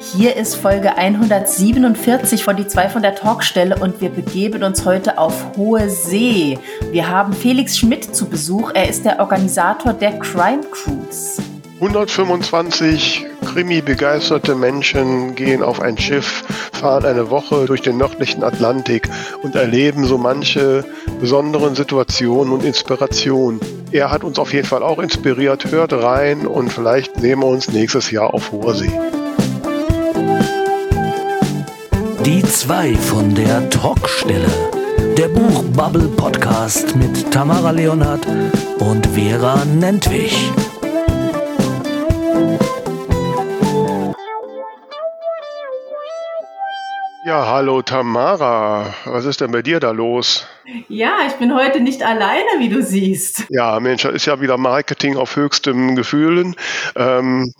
Hier ist Folge 147 von die zwei von der Talkstelle und wir begeben uns heute auf hohe See. Wir haben Felix Schmidt zu Besuch. Er ist der Organisator der Crime Cruise. 125 Krimi-begeisterte Menschen gehen auf ein Schiff, fahren eine Woche durch den nördlichen Atlantik und erleben so manche besonderen Situationen und Inspirationen. Er hat uns auf jeden Fall auch inspiriert. Hört rein und vielleicht sehen wir uns nächstes Jahr auf hoher See. Die zwei von der Talkstelle. Der Buchbubble Podcast mit Tamara Leonhardt und Vera Nentwich. Ja, hallo Tamara. Was ist denn bei dir da los? Ja, ich bin heute nicht alleine, wie du siehst. Ja, Mensch, das ist ja wieder Marketing auf höchstem Gefühlen. Ähm,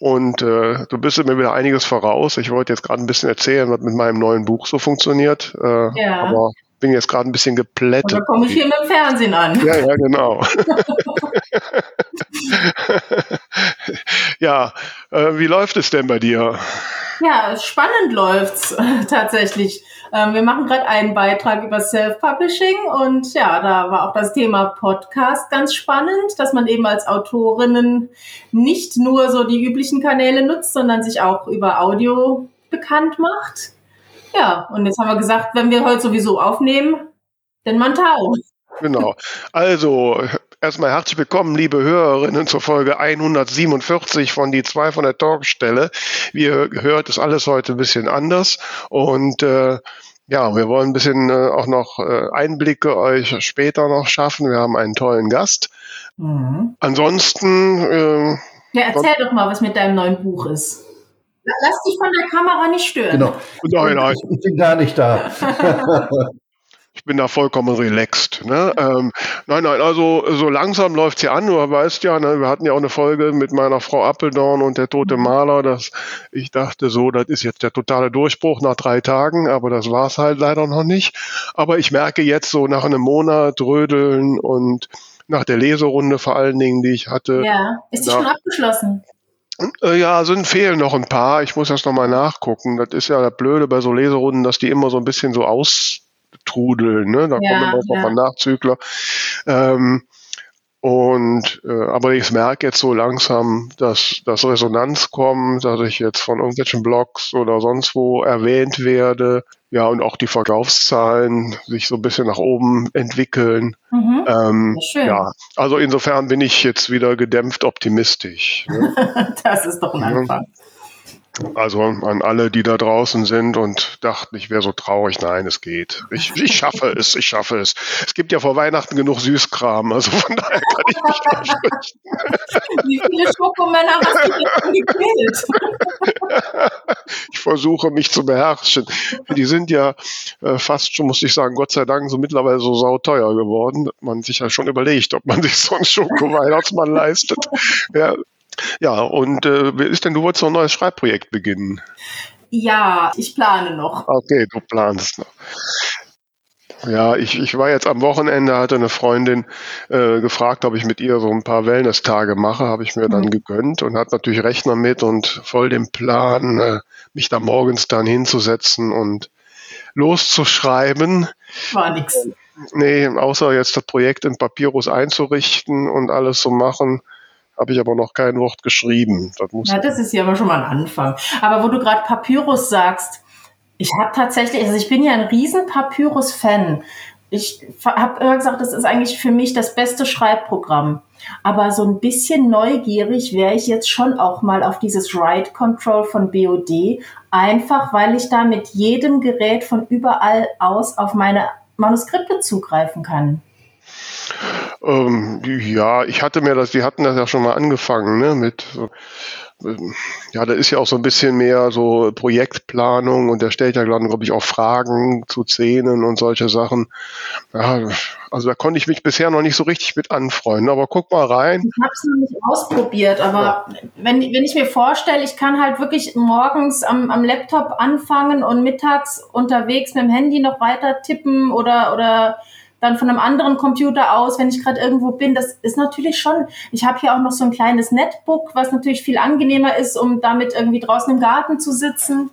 und äh, du bist mir wieder einiges voraus. Ich wollte jetzt gerade ein bisschen erzählen, was mit meinem neuen Buch so funktioniert. Äh, ja. Aber bin jetzt gerade ein bisschen geplättet. Da komme ich hier mit dem Fernsehen an. Ja, ja, genau. ja, äh, wie läuft es denn bei dir? Ja, spannend läuft's tatsächlich. Ähm, wir machen gerade einen Beitrag über Self-Publishing und ja, da war auch das Thema Podcast ganz spannend, dass man eben als Autorinnen nicht nur so die üblichen Kanäle nutzt, sondern sich auch über Audio bekannt macht. Ja, und jetzt haben wir gesagt, wenn wir heute sowieso aufnehmen, dann Mantau. Genau. Also, erstmal herzlich willkommen, liebe Hörerinnen, zur Folge 147 von Die zwei von der Talkstelle. Wie ihr hört, ist alles heute ein bisschen anders und äh, ja, wir wollen ein bisschen äh, auch noch äh, Einblicke euch später noch schaffen. Wir haben einen tollen Gast. Mhm. Ansonsten. Äh, ja, erzähl doch mal, was mit deinem neuen Buch ist. Lass dich von der Kamera nicht stören. Genau. Nein, nein. Ich bin gar nicht da. ich bin da vollkommen relaxed. Ne? Ähm, nein, nein, also so langsam läuft es ja an. Du weißt ja, ne, wir hatten ja auch eine Folge mit meiner Frau Appeldorn und der tote mhm. Maler. Dass ich dachte so, das ist jetzt der totale Durchbruch nach drei Tagen, aber das war es halt leider noch nicht. Aber ich merke jetzt so nach einem Monat Rödeln und nach der Leserunde vor allen Dingen, die ich hatte. Ja, ist die schon abgeschlossen? Äh, ja, sind fehlen noch ein paar. Ich muss das nochmal nachgucken. Das ist ja das Blöde bei so Leserunden, dass die immer so ein bisschen so austrudeln. Ne? Da ja, kommen immer auch ja. mal Nachzügler. Ähm, und äh, aber ich merke jetzt so langsam, dass dass Resonanz kommt, dass ich jetzt von irgendwelchen Blogs oder sonst wo erwähnt werde. Ja, und auch die Verkaufszahlen sich so ein bisschen nach oben entwickeln. Mhm. Ähm, ja, also insofern bin ich jetzt wieder gedämpft optimistisch. Ne? das ist doch ein Anfang. Also an alle, die da draußen sind und dachten, ich wäre so traurig. Nein, es geht. Ich, ich schaffe es, ich schaffe es. Es gibt ja vor Weihnachten genug Süßkram, also von daher kann ich mich versprechen. Wie viele Schokomänner hast du denn gekillt? ich versuche mich zu beherrschen. Die sind ja äh, fast schon, muss ich sagen, Gott sei Dank so mittlerweile so sauteuer geworden, dass man sich ja schon überlegt, ob man sich so einen Schoko-Weihnachtsmann leistet. Ja, ja, und äh, wer ist denn, du wolltest noch ein neues Schreibprojekt beginnen? Ja, ich plane noch. Okay, du planst noch. Ja, ich, ich war jetzt am Wochenende, hatte eine Freundin äh, gefragt, ob ich mit ihr so ein paar Wellness-Tage mache, habe ich mir mhm. dann gegönnt und hat natürlich Rechner mit und voll den Plan, äh, mich da morgens dann hinzusetzen und loszuschreiben. War nix. Nee, außer jetzt das Projekt in Papyrus einzurichten und alles zu machen habe ich aber noch kein Wort geschrieben. Das muss ja, das ist ja aber schon mal ein Anfang. Aber wo du gerade Papyrus sagst, ich habe tatsächlich, also ich bin ja ein riesen Papyrus-Fan. Ich habe immer gesagt, das ist eigentlich für mich das beste Schreibprogramm. Aber so ein bisschen neugierig wäre ich jetzt schon auch mal auf dieses Write Control von BOD, einfach weil ich da mit jedem Gerät von überall aus auf meine Manuskripte zugreifen kann. Ähm, ja, ich hatte mir das, die hatten das ja schon mal angefangen, ne, mit ähm, ja, da ist ja auch so ein bisschen mehr so Projektplanung und der stellt ja, glaube ich, auch Fragen zu Szenen und solche Sachen. Ja, also da konnte ich mich bisher noch nicht so richtig mit anfreunden, aber guck mal rein. Ich habe es noch nicht ausprobiert, aber ja. wenn, wenn ich mir vorstelle, ich kann halt wirklich morgens am, am Laptop anfangen und mittags unterwegs mit dem Handy noch weiter tippen oder, oder dann von einem anderen Computer aus, wenn ich gerade irgendwo bin. Das ist natürlich schon. Ich habe hier auch noch so ein kleines Netbook, was natürlich viel angenehmer ist, um damit irgendwie draußen im Garten zu sitzen.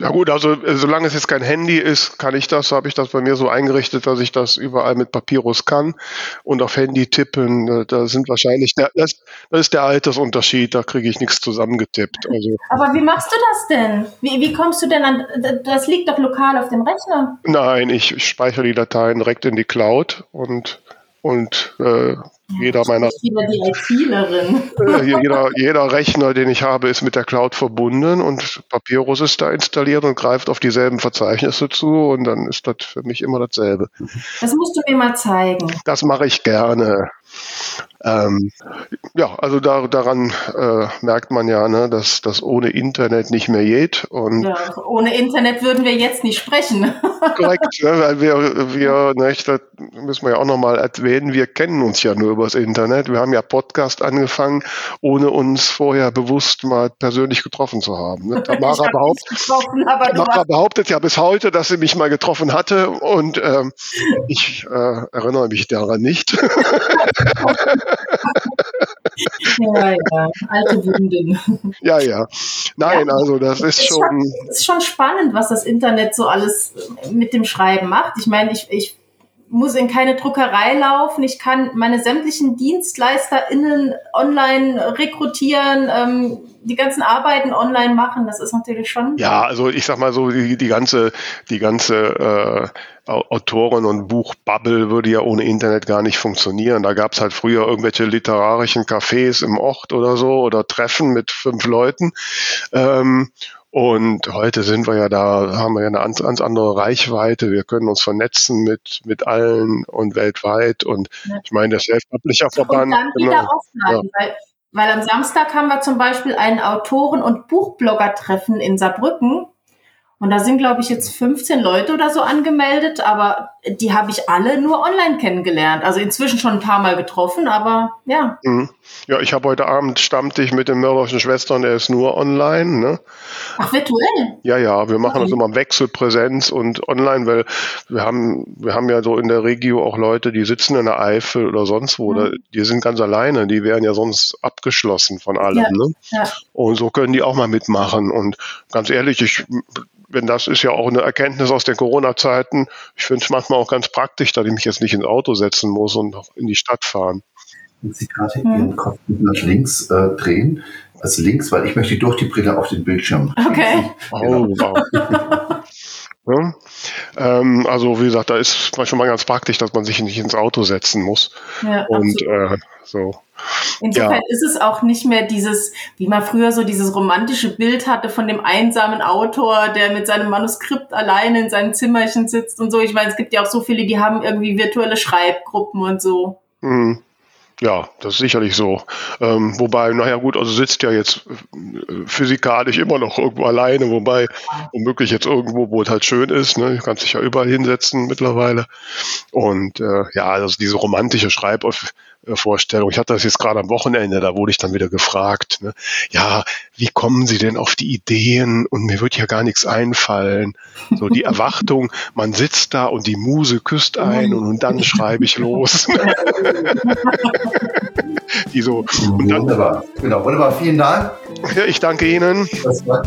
Ja gut, also äh, solange es jetzt kein Handy ist, kann ich das, habe ich das bei mir so eingerichtet, dass ich das überall mit Papyrus kann und auf Handy tippen. Äh, da sind wahrscheinlich, das, das ist der Altersunterschied, da kriege ich nichts zusammengetippt. Also, Aber wie machst du das denn? Wie, wie kommst du denn an, das liegt doch lokal auf dem Rechner? Nein, ich, ich speichere die Dateien direkt in die Cloud und, und äh, jeder meiner äh, jeder, jeder Rechner, den ich habe, ist mit der Cloud verbunden und Papyrus ist da installiert und greift auf dieselben Verzeichnisse zu und dann ist das für mich immer dasselbe. Das musst du mir mal zeigen. Das mache ich gerne. Ähm, ja, also da, daran äh, merkt man ja, ne, dass das ohne Internet nicht mehr geht. Und ja, ohne Internet würden wir jetzt nicht sprechen. korrekt, ne, weil wir, wir nicht, das müssen wir ja auch nochmal erwähnen, wir kennen uns ja nur übers Internet. Wir haben ja Podcast angefangen, ohne uns vorher bewusst mal persönlich getroffen zu haben. Ne? Tamara, behaupt, Tamara behauptet ja bis heute, dass sie mich mal getroffen hatte und ähm, ich äh, erinnere mich daran nicht. ja, ja, alte Wunden. Ja, ja. Nein, ja, also das ist, schon. Es ist schon spannend, was das Internet so alles mit dem Schreiben macht. Ich meine, ich, ich muss in keine Druckerei laufen, ich kann meine sämtlichen DienstleisterInnen online rekrutieren, ähm, die ganzen Arbeiten online machen, das ist natürlich schon. Ja, also ich sag mal so, die, die ganze, die ganze äh, Autoren- und Buchbubble würde ja ohne Internet gar nicht funktionieren. Da gab es halt früher irgendwelche literarischen Cafés im Ort oder so oder Treffen mit fünf Leuten. Ähm, und heute sind wir ja da, haben wir ja eine ganz andere Reichweite. Wir können uns vernetzen mit, mit allen und weltweit. Und ich meine, der Self-Publisher-Verband. Und dann wieder genau, offline, ja. weil, weil am Samstag haben wir zum Beispiel ein Autoren- und Buchblogger-Treffen in Saarbrücken. Und da sind, glaube ich, jetzt 15 Leute oder so angemeldet, aber die habe ich alle nur online kennengelernt. Also inzwischen schon ein paar Mal getroffen, aber ja. Mhm. Ja, ich habe heute Abend Stammtisch mit den mörderischen Schwestern, der ist nur online. Ne? Ach, virtuell? Ja, ja, wir machen okay. das immer Wechselpräsenz und online, weil wir haben, wir haben ja so in der Regio auch Leute, die sitzen in der Eifel oder sonst wo, mhm. oder die sind ganz alleine, die wären ja sonst abgeschlossen von allem. Ja. Ne? Ja. Und so können die auch mal mitmachen. Und ganz ehrlich, ich wenn das ist ja auch eine Erkenntnis aus den Corona-Zeiten. Ich finde es manchmal auch ganz praktisch, dass ich mich jetzt nicht ins Auto setzen muss und noch in die Stadt fahren. Wenn Sie gerade hm. Ihren Kopf nach links äh, drehen, also links, weil ich möchte durch die Brille auf den Bildschirm. Okay. Genau. Oh, wow. ja. ähm, also wie gesagt, da ist manchmal mal ganz praktisch, dass man sich nicht ins Auto setzen muss. Ja, und äh, so. Insofern ja. ist es auch nicht mehr dieses, wie man früher so dieses romantische Bild hatte von dem einsamen Autor, der mit seinem Manuskript alleine in seinem Zimmerchen sitzt und so. Ich meine, es gibt ja auch so viele, die haben irgendwie virtuelle Schreibgruppen und so. Mhm. Ja, das ist sicherlich so. Ähm, wobei, naja gut, also sitzt ja jetzt äh, physikalisch immer noch irgendwo alleine, wobei womöglich jetzt irgendwo, wo es halt schön ist, ne, du kannst dich ja überall hinsetzen mittlerweile. Und äh, ja, also diese romantische Schreib Vorstellung. Ich hatte das jetzt gerade am Wochenende, da wurde ich dann wieder gefragt, ne, ja, wie kommen Sie denn auf die Ideen? Und mir wird ja gar nichts einfallen. So die Erwartung, man sitzt da und die Muse küsst ein und, und dann schreibe ich los. die so. Und dann, wunderbar. Genau, wunderbar. Vielen Dank. Ja, ich danke Ihnen. Das war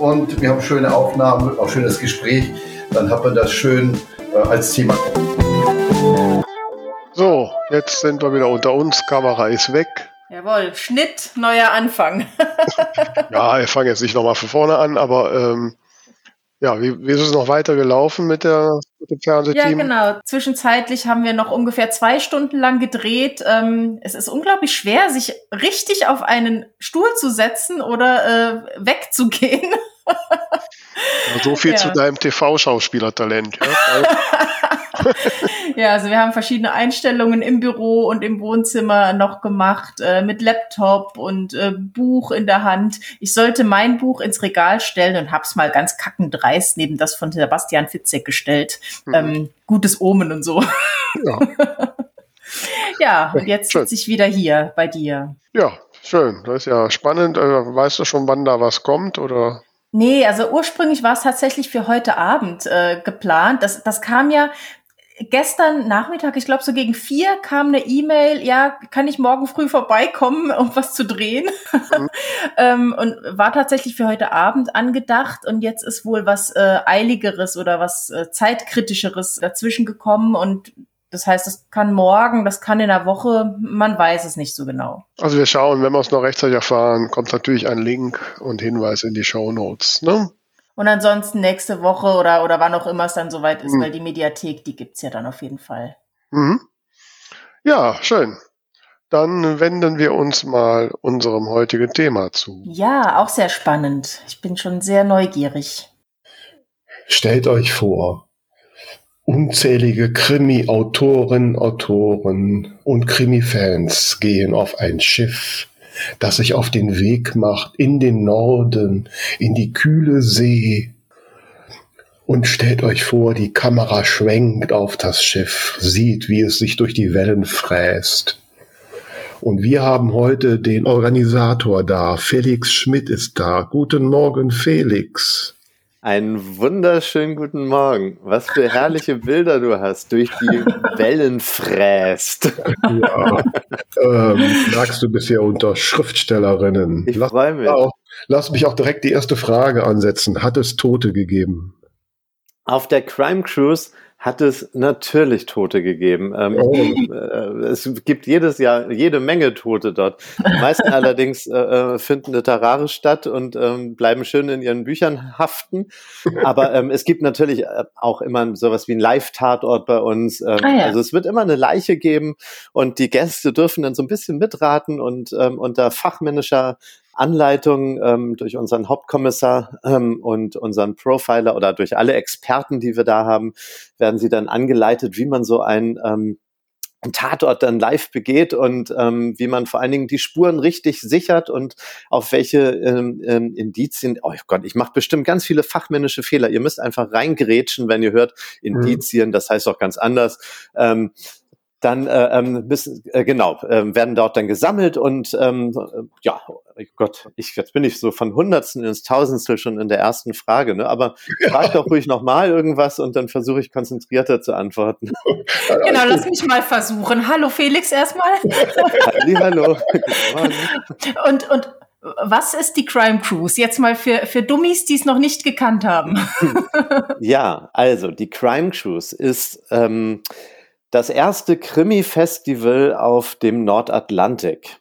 und wir haben schöne Aufnahmen, auch schönes Gespräch. Dann hat man das schön äh, als Thema. So, jetzt sind wir wieder unter uns. Kamera ist weg. Jawohl, Schnitt, neuer Anfang. ja, ich fange jetzt nicht nochmal von vorne an, aber ähm, ja, wie, wie ist es noch weiter gelaufen mit, der, mit dem Fernsehteam? Ja, genau. Zwischenzeitlich haben wir noch ungefähr zwei Stunden lang gedreht. Ähm, es ist unglaublich schwer, sich richtig auf einen Stuhl zu setzen oder äh, wegzugehen. Ja, so viel ja. zu deinem TV-Schauspielertalent. Ja? ja, also wir haben verschiedene Einstellungen im Büro und im Wohnzimmer noch gemacht, äh, mit Laptop und äh, Buch in der Hand. Ich sollte mein Buch ins Regal stellen und hab's mal ganz kackendreist neben das von Sebastian Fitzek gestellt. Mhm. Ähm, gutes Omen und so. Ja. ja, und jetzt sitze ich wieder hier bei dir. Ja, schön. Das ist ja spannend. Äh, weißt du schon, wann da was kommt oder? Nee, also ursprünglich war es tatsächlich für heute Abend äh, geplant. Das, das kam ja gestern Nachmittag, ich glaube so gegen vier, kam eine E-Mail, ja, kann ich morgen früh vorbeikommen, um was zu drehen? Mhm. ähm, und war tatsächlich für heute Abend angedacht und jetzt ist wohl was äh, Eiligeres oder was äh, Zeitkritischeres dazwischen gekommen und das heißt, das kann morgen, das kann in der Woche, man weiß es nicht so genau. Also wir schauen, wenn wir es noch rechtzeitig erfahren, kommt natürlich ein Link und Hinweis in die Show Notes. Ne? Und ansonsten nächste Woche oder, oder wann auch immer es dann soweit ist, mhm. weil die Mediathek, die gibt es ja dann auf jeden Fall. Mhm. Ja, schön. Dann wenden wir uns mal unserem heutigen Thema zu. Ja, auch sehr spannend. Ich bin schon sehr neugierig. Stellt euch vor, unzählige Krimi-Autoren, Autoren und Krimi-Fans gehen auf ein Schiff das sich auf den Weg macht in den Norden, in die kühle See. Und stellt euch vor, die Kamera schwenkt auf das Schiff, sieht, wie es sich durch die Wellen fräst. Und wir haben heute den Organisator da. Felix Schmidt ist da. Guten Morgen, Felix. Einen wunderschönen guten Morgen. Was für herrliche Bilder du hast, durch die Wellen fräst. Ja, ähm, sagst du bisher unter Schriftstellerinnen. Ich freue mich. Auch, lass mich auch direkt die erste Frage ansetzen. Hat es Tote gegeben? Auf der Crime Cruise hat es natürlich Tote gegeben. Ähm, oh. äh, es gibt jedes Jahr jede Menge Tote dort. Die meisten allerdings äh, äh, finden literarisch statt und ähm, bleiben schön in ihren Büchern haften. Aber ähm, es gibt natürlich äh, auch immer sowas wie ein Live-Tatort bei uns. Ähm, ah, ja. Also es wird immer eine Leiche geben und die Gäste dürfen dann so ein bisschen mitraten und ähm, unter fachmännischer Anleitung ähm, durch unseren Hauptkommissar ähm, und unseren Profiler oder durch alle Experten, die wir da haben, werden sie dann angeleitet, wie man so ein ähm, ein Tatort dann live begeht und ähm, wie man vor allen Dingen die Spuren richtig sichert und auf welche ähm, ähm, Indizien. Oh Gott, ich mache bestimmt ganz viele fachmännische Fehler. Ihr müsst einfach reingrätschen, wenn ihr hört mhm. Indizien. Das heißt auch ganz anders. Ähm, dann äh, ähm, müssen, äh, genau äh, werden dort dann gesammelt und ähm, ja oh Gott ich jetzt bin ich so von Hundertstel ins Tausendstel schon in der ersten Frage ne? Aber frag doch ruhig noch mal irgendwas und dann versuche ich konzentrierter zu antworten. Genau lass mich mal versuchen. Hallo Felix erstmal. Hallo. Und und was ist die Crime Cruise? Jetzt mal für, für Dummies, die es noch nicht gekannt haben. ja, also die Crime Cruise ist ähm, das erste Krimi-Festival auf dem Nordatlantik.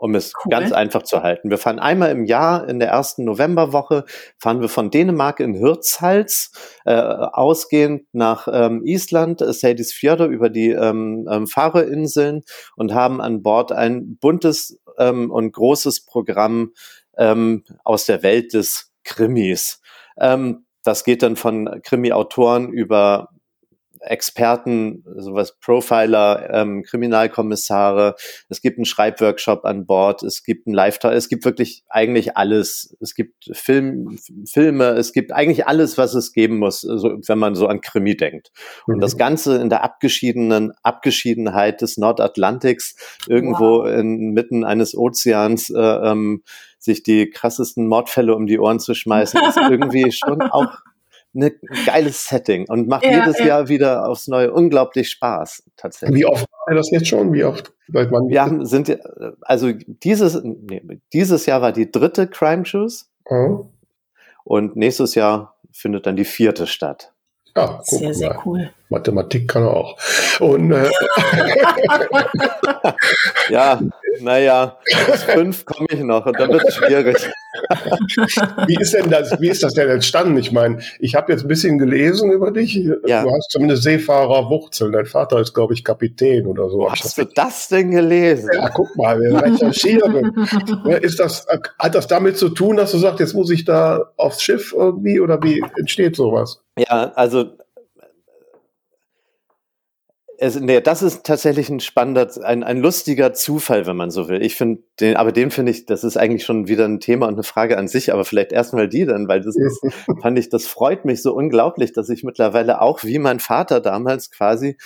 Um es cool. ganz einfach zu halten. Wir fahren einmal im Jahr in der ersten Novemberwoche, fahren wir von Dänemark in Hirtshals, äh, ausgehend nach ähm, Island, Sadis Fjorde über die ähm, ähm, Fahrerinseln und haben an Bord ein buntes ähm, und großes Programm ähm, aus der Welt des Krimis. Ähm, das geht dann von Krimi-Autoren über Experten, sowas Profiler, ähm, Kriminalkommissare. Es gibt einen Schreibworkshop an Bord. Es gibt ein live Es gibt wirklich eigentlich alles. Es gibt Film, Filme. Es gibt eigentlich alles, was es geben muss, also, wenn man so an Krimi denkt. Mhm. Und das mhm. Ganze in der abgeschiedenen Abgeschiedenheit des Nordatlantiks, irgendwo wow. inmitten eines Ozeans, äh, ähm, sich die krassesten Mordfälle um die Ohren zu schmeißen, ist irgendwie schon auch ein geiles Setting und macht ja, jedes ja. Jahr wieder aufs Neue unglaublich Spaß, tatsächlich. Wie oft war das jetzt schon? Wie oft? Seit wann Wir haben, sind, also dieses, nee, dieses Jahr war die dritte Crime Shoes. Mhm. Und nächstes Jahr findet dann die vierte statt. Ja, sehr, sehr cool. Mathematik kann er auch. Und, äh, ja, naja, bis fünf komme ich noch und dann wird es schwierig. wie ist denn das, wie ist das denn entstanden? Ich meine, ich habe jetzt ein bisschen gelesen über dich. Ja. Du hast zumindest Seefahrerwurzeln. Dein Vater ist, glaube ich, Kapitän oder so. Hast du das denn gelesen? Ja, guck mal, wir recherchieren. ist das, hat das damit zu tun, dass du sagst, jetzt muss ich da aufs Schiff irgendwie oder wie entsteht sowas? Ja, also es, nee, das ist tatsächlich ein spannender, ein, ein lustiger Zufall, wenn man so will. Ich finde den, aber den finde ich, das ist eigentlich schon wieder ein Thema und eine Frage an sich, aber vielleicht erstmal die dann, weil das ist, fand ich, das freut mich so unglaublich, dass ich mittlerweile auch wie mein Vater damals quasi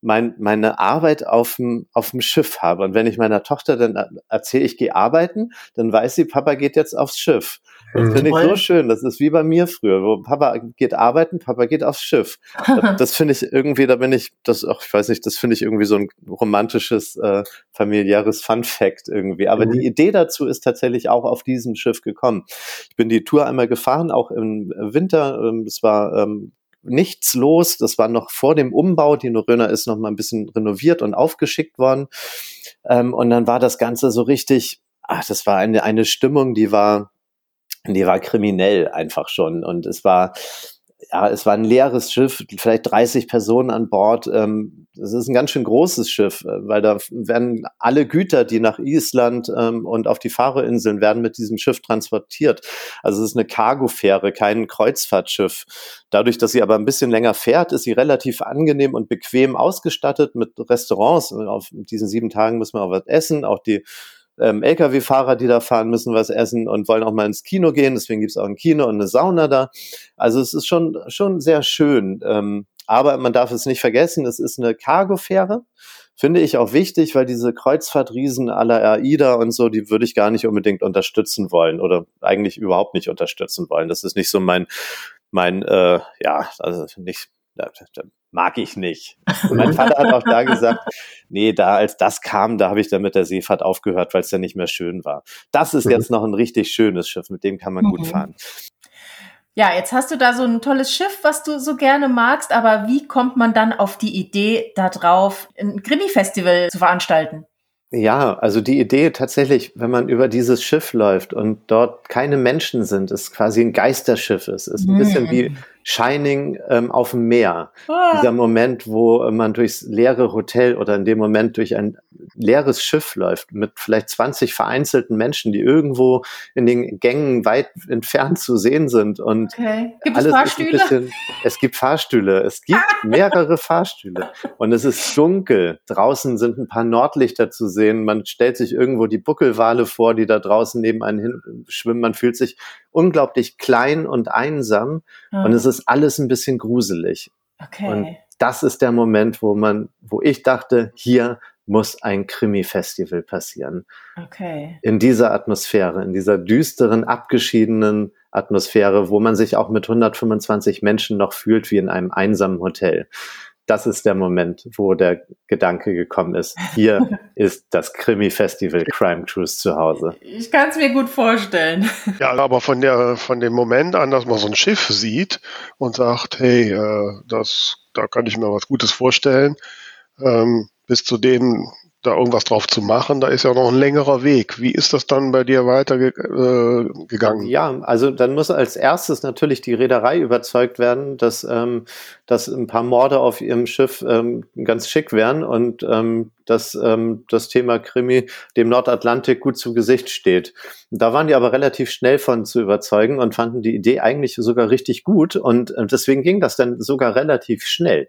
mein, meine Arbeit auf dem, auf dem Schiff habe. Und wenn ich meiner Tochter dann erzähle, ich gehe arbeiten, dann weiß sie, Papa geht jetzt aufs Schiff. Das finde ich so schön. Das ist wie bei mir früher, wo Papa geht arbeiten, Papa geht aufs Schiff. Das, finde ich irgendwie, da bin ich, das, ach, ich weiß nicht, das finde ich irgendwie so ein romantisches, äh, familiäres Fun Fact irgendwie. Aber mhm. die Idee dazu ist tatsächlich auch auf diesem Schiff gekommen. Ich bin die Tour einmal gefahren, auch im Winter. Ähm, es war ähm, nichts los. Das war noch vor dem Umbau. Die Noröner ist noch mal ein bisschen renoviert und aufgeschickt worden. Ähm, und dann war das Ganze so richtig, ach, das war eine, eine Stimmung, die war, die war kriminell einfach schon. Und es war, ja, es war ein leeres Schiff, vielleicht 30 Personen an Bord. Ähm, das ist ein ganz schön großes Schiff, äh, weil da werden alle Güter, die nach Island ähm, und auf die Faroe-Inseln werden mit diesem Schiff transportiert. Also es ist eine Cargofähre, kein Kreuzfahrtschiff. Dadurch, dass sie aber ein bisschen länger fährt, ist sie relativ angenehm und bequem ausgestattet mit Restaurants. Auf diesen sieben Tagen muss man auch was essen, auch die ähm, Lkw-Fahrer, die da fahren, müssen was essen und wollen auch mal ins Kino gehen. Deswegen gibt es auch ein Kino und eine Sauna da. Also es ist schon, schon sehr schön. Ähm, aber man darf es nicht vergessen, es ist eine Cargofähre. Finde ich auch wichtig, weil diese Kreuzfahrtriesen aller AIDA und so, die würde ich gar nicht unbedingt unterstützen wollen oder eigentlich überhaupt nicht unterstützen wollen. Das ist nicht so mein, mein, äh, ja, also nicht, da, da mag ich nicht. Und mein Vater hat auch da gesagt, nee, da als das kam, da habe ich dann mit der Seefahrt aufgehört, weil es ja nicht mehr schön war. Das ist mhm. jetzt noch ein richtig schönes Schiff, mit dem kann man mhm. gut fahren. Ja, jetzt hast du da so ein tolles Schiff, was du so gerne magst, aber wie kommt man dann auf die Idee, da drauf ein Krimi-Festival zu veranstalten? Ja, also die Idee tatsächlich, wenn man über dieses Schiff läuft und dort keine Menschen sind, ist quasi ein Geisterschiff ist, ist ein bisschen wie hm. Shining ähm, auf dem Meer. Ah. Dieser Moment, wo man durchs leere Hotel oder in dem Moment durch ein leeres Schiff läuft mit vielleicht 20 vereinzelten Menschen, die irgendwo in den Gängen weit entfernt zu sehen sind. Und okay. Gibt es Fahrstühle? Bisschen, es gibt Fahrstühle. Es gibt mehrere Fahrstühle. Und es ist dunkel. Draußen sind ein paar Nordlichter zu sehen. Man stellt sich irgendwo die Buckelwale vor, die da draußen neben einen hin schwimmen. Man fühlt sich unglaublich klein und einsam. Mhm. Und es ist alles ein bisschen gruselig. Okay. Und das ist der Moment, wo man, wo ich dachte, hier muss ein Krimi-Festival passieren. Okay. In dieser Atmosphäre, in dieser düsteren, abgeschiedenen Atmosphäre, wo man sich auch mit 125 Menschen noch fühlt wie in einem einsamen Hotel das ist der Moment, wo der Gedanke gekommen ist. Hier ist das Krimi-Festival Crime Cruise zu Hause. Ich kann es mir gut vorstellen. Ja, aber von der, von dem Moment an, dass man so ein Schiff sieht und sagt, hey, äh, das, da kann ich mir was Gutes vorstellen, ähm, bis zu dem, da irgendwas drauf zu machen, da ist ja noch ein längerer Weg. Wie ist das dann bei dir weitergegangen? Äh, ja, also dann muss als erstes natürlich die Reederei überzeugt werden, dass, ähm, dass ein paar Morde auf ihrem Schiff ähm, ganz schick wären und ähm, dass ähm, das Thema Krimi dem Nordatlantik gut zu Gesicht steht. Da waren die aber relativ schnell von zu überzeugen und fanden die Idee eigentlich sogar richtig gut und äh, deswegen ging das dann sogar relativ schnell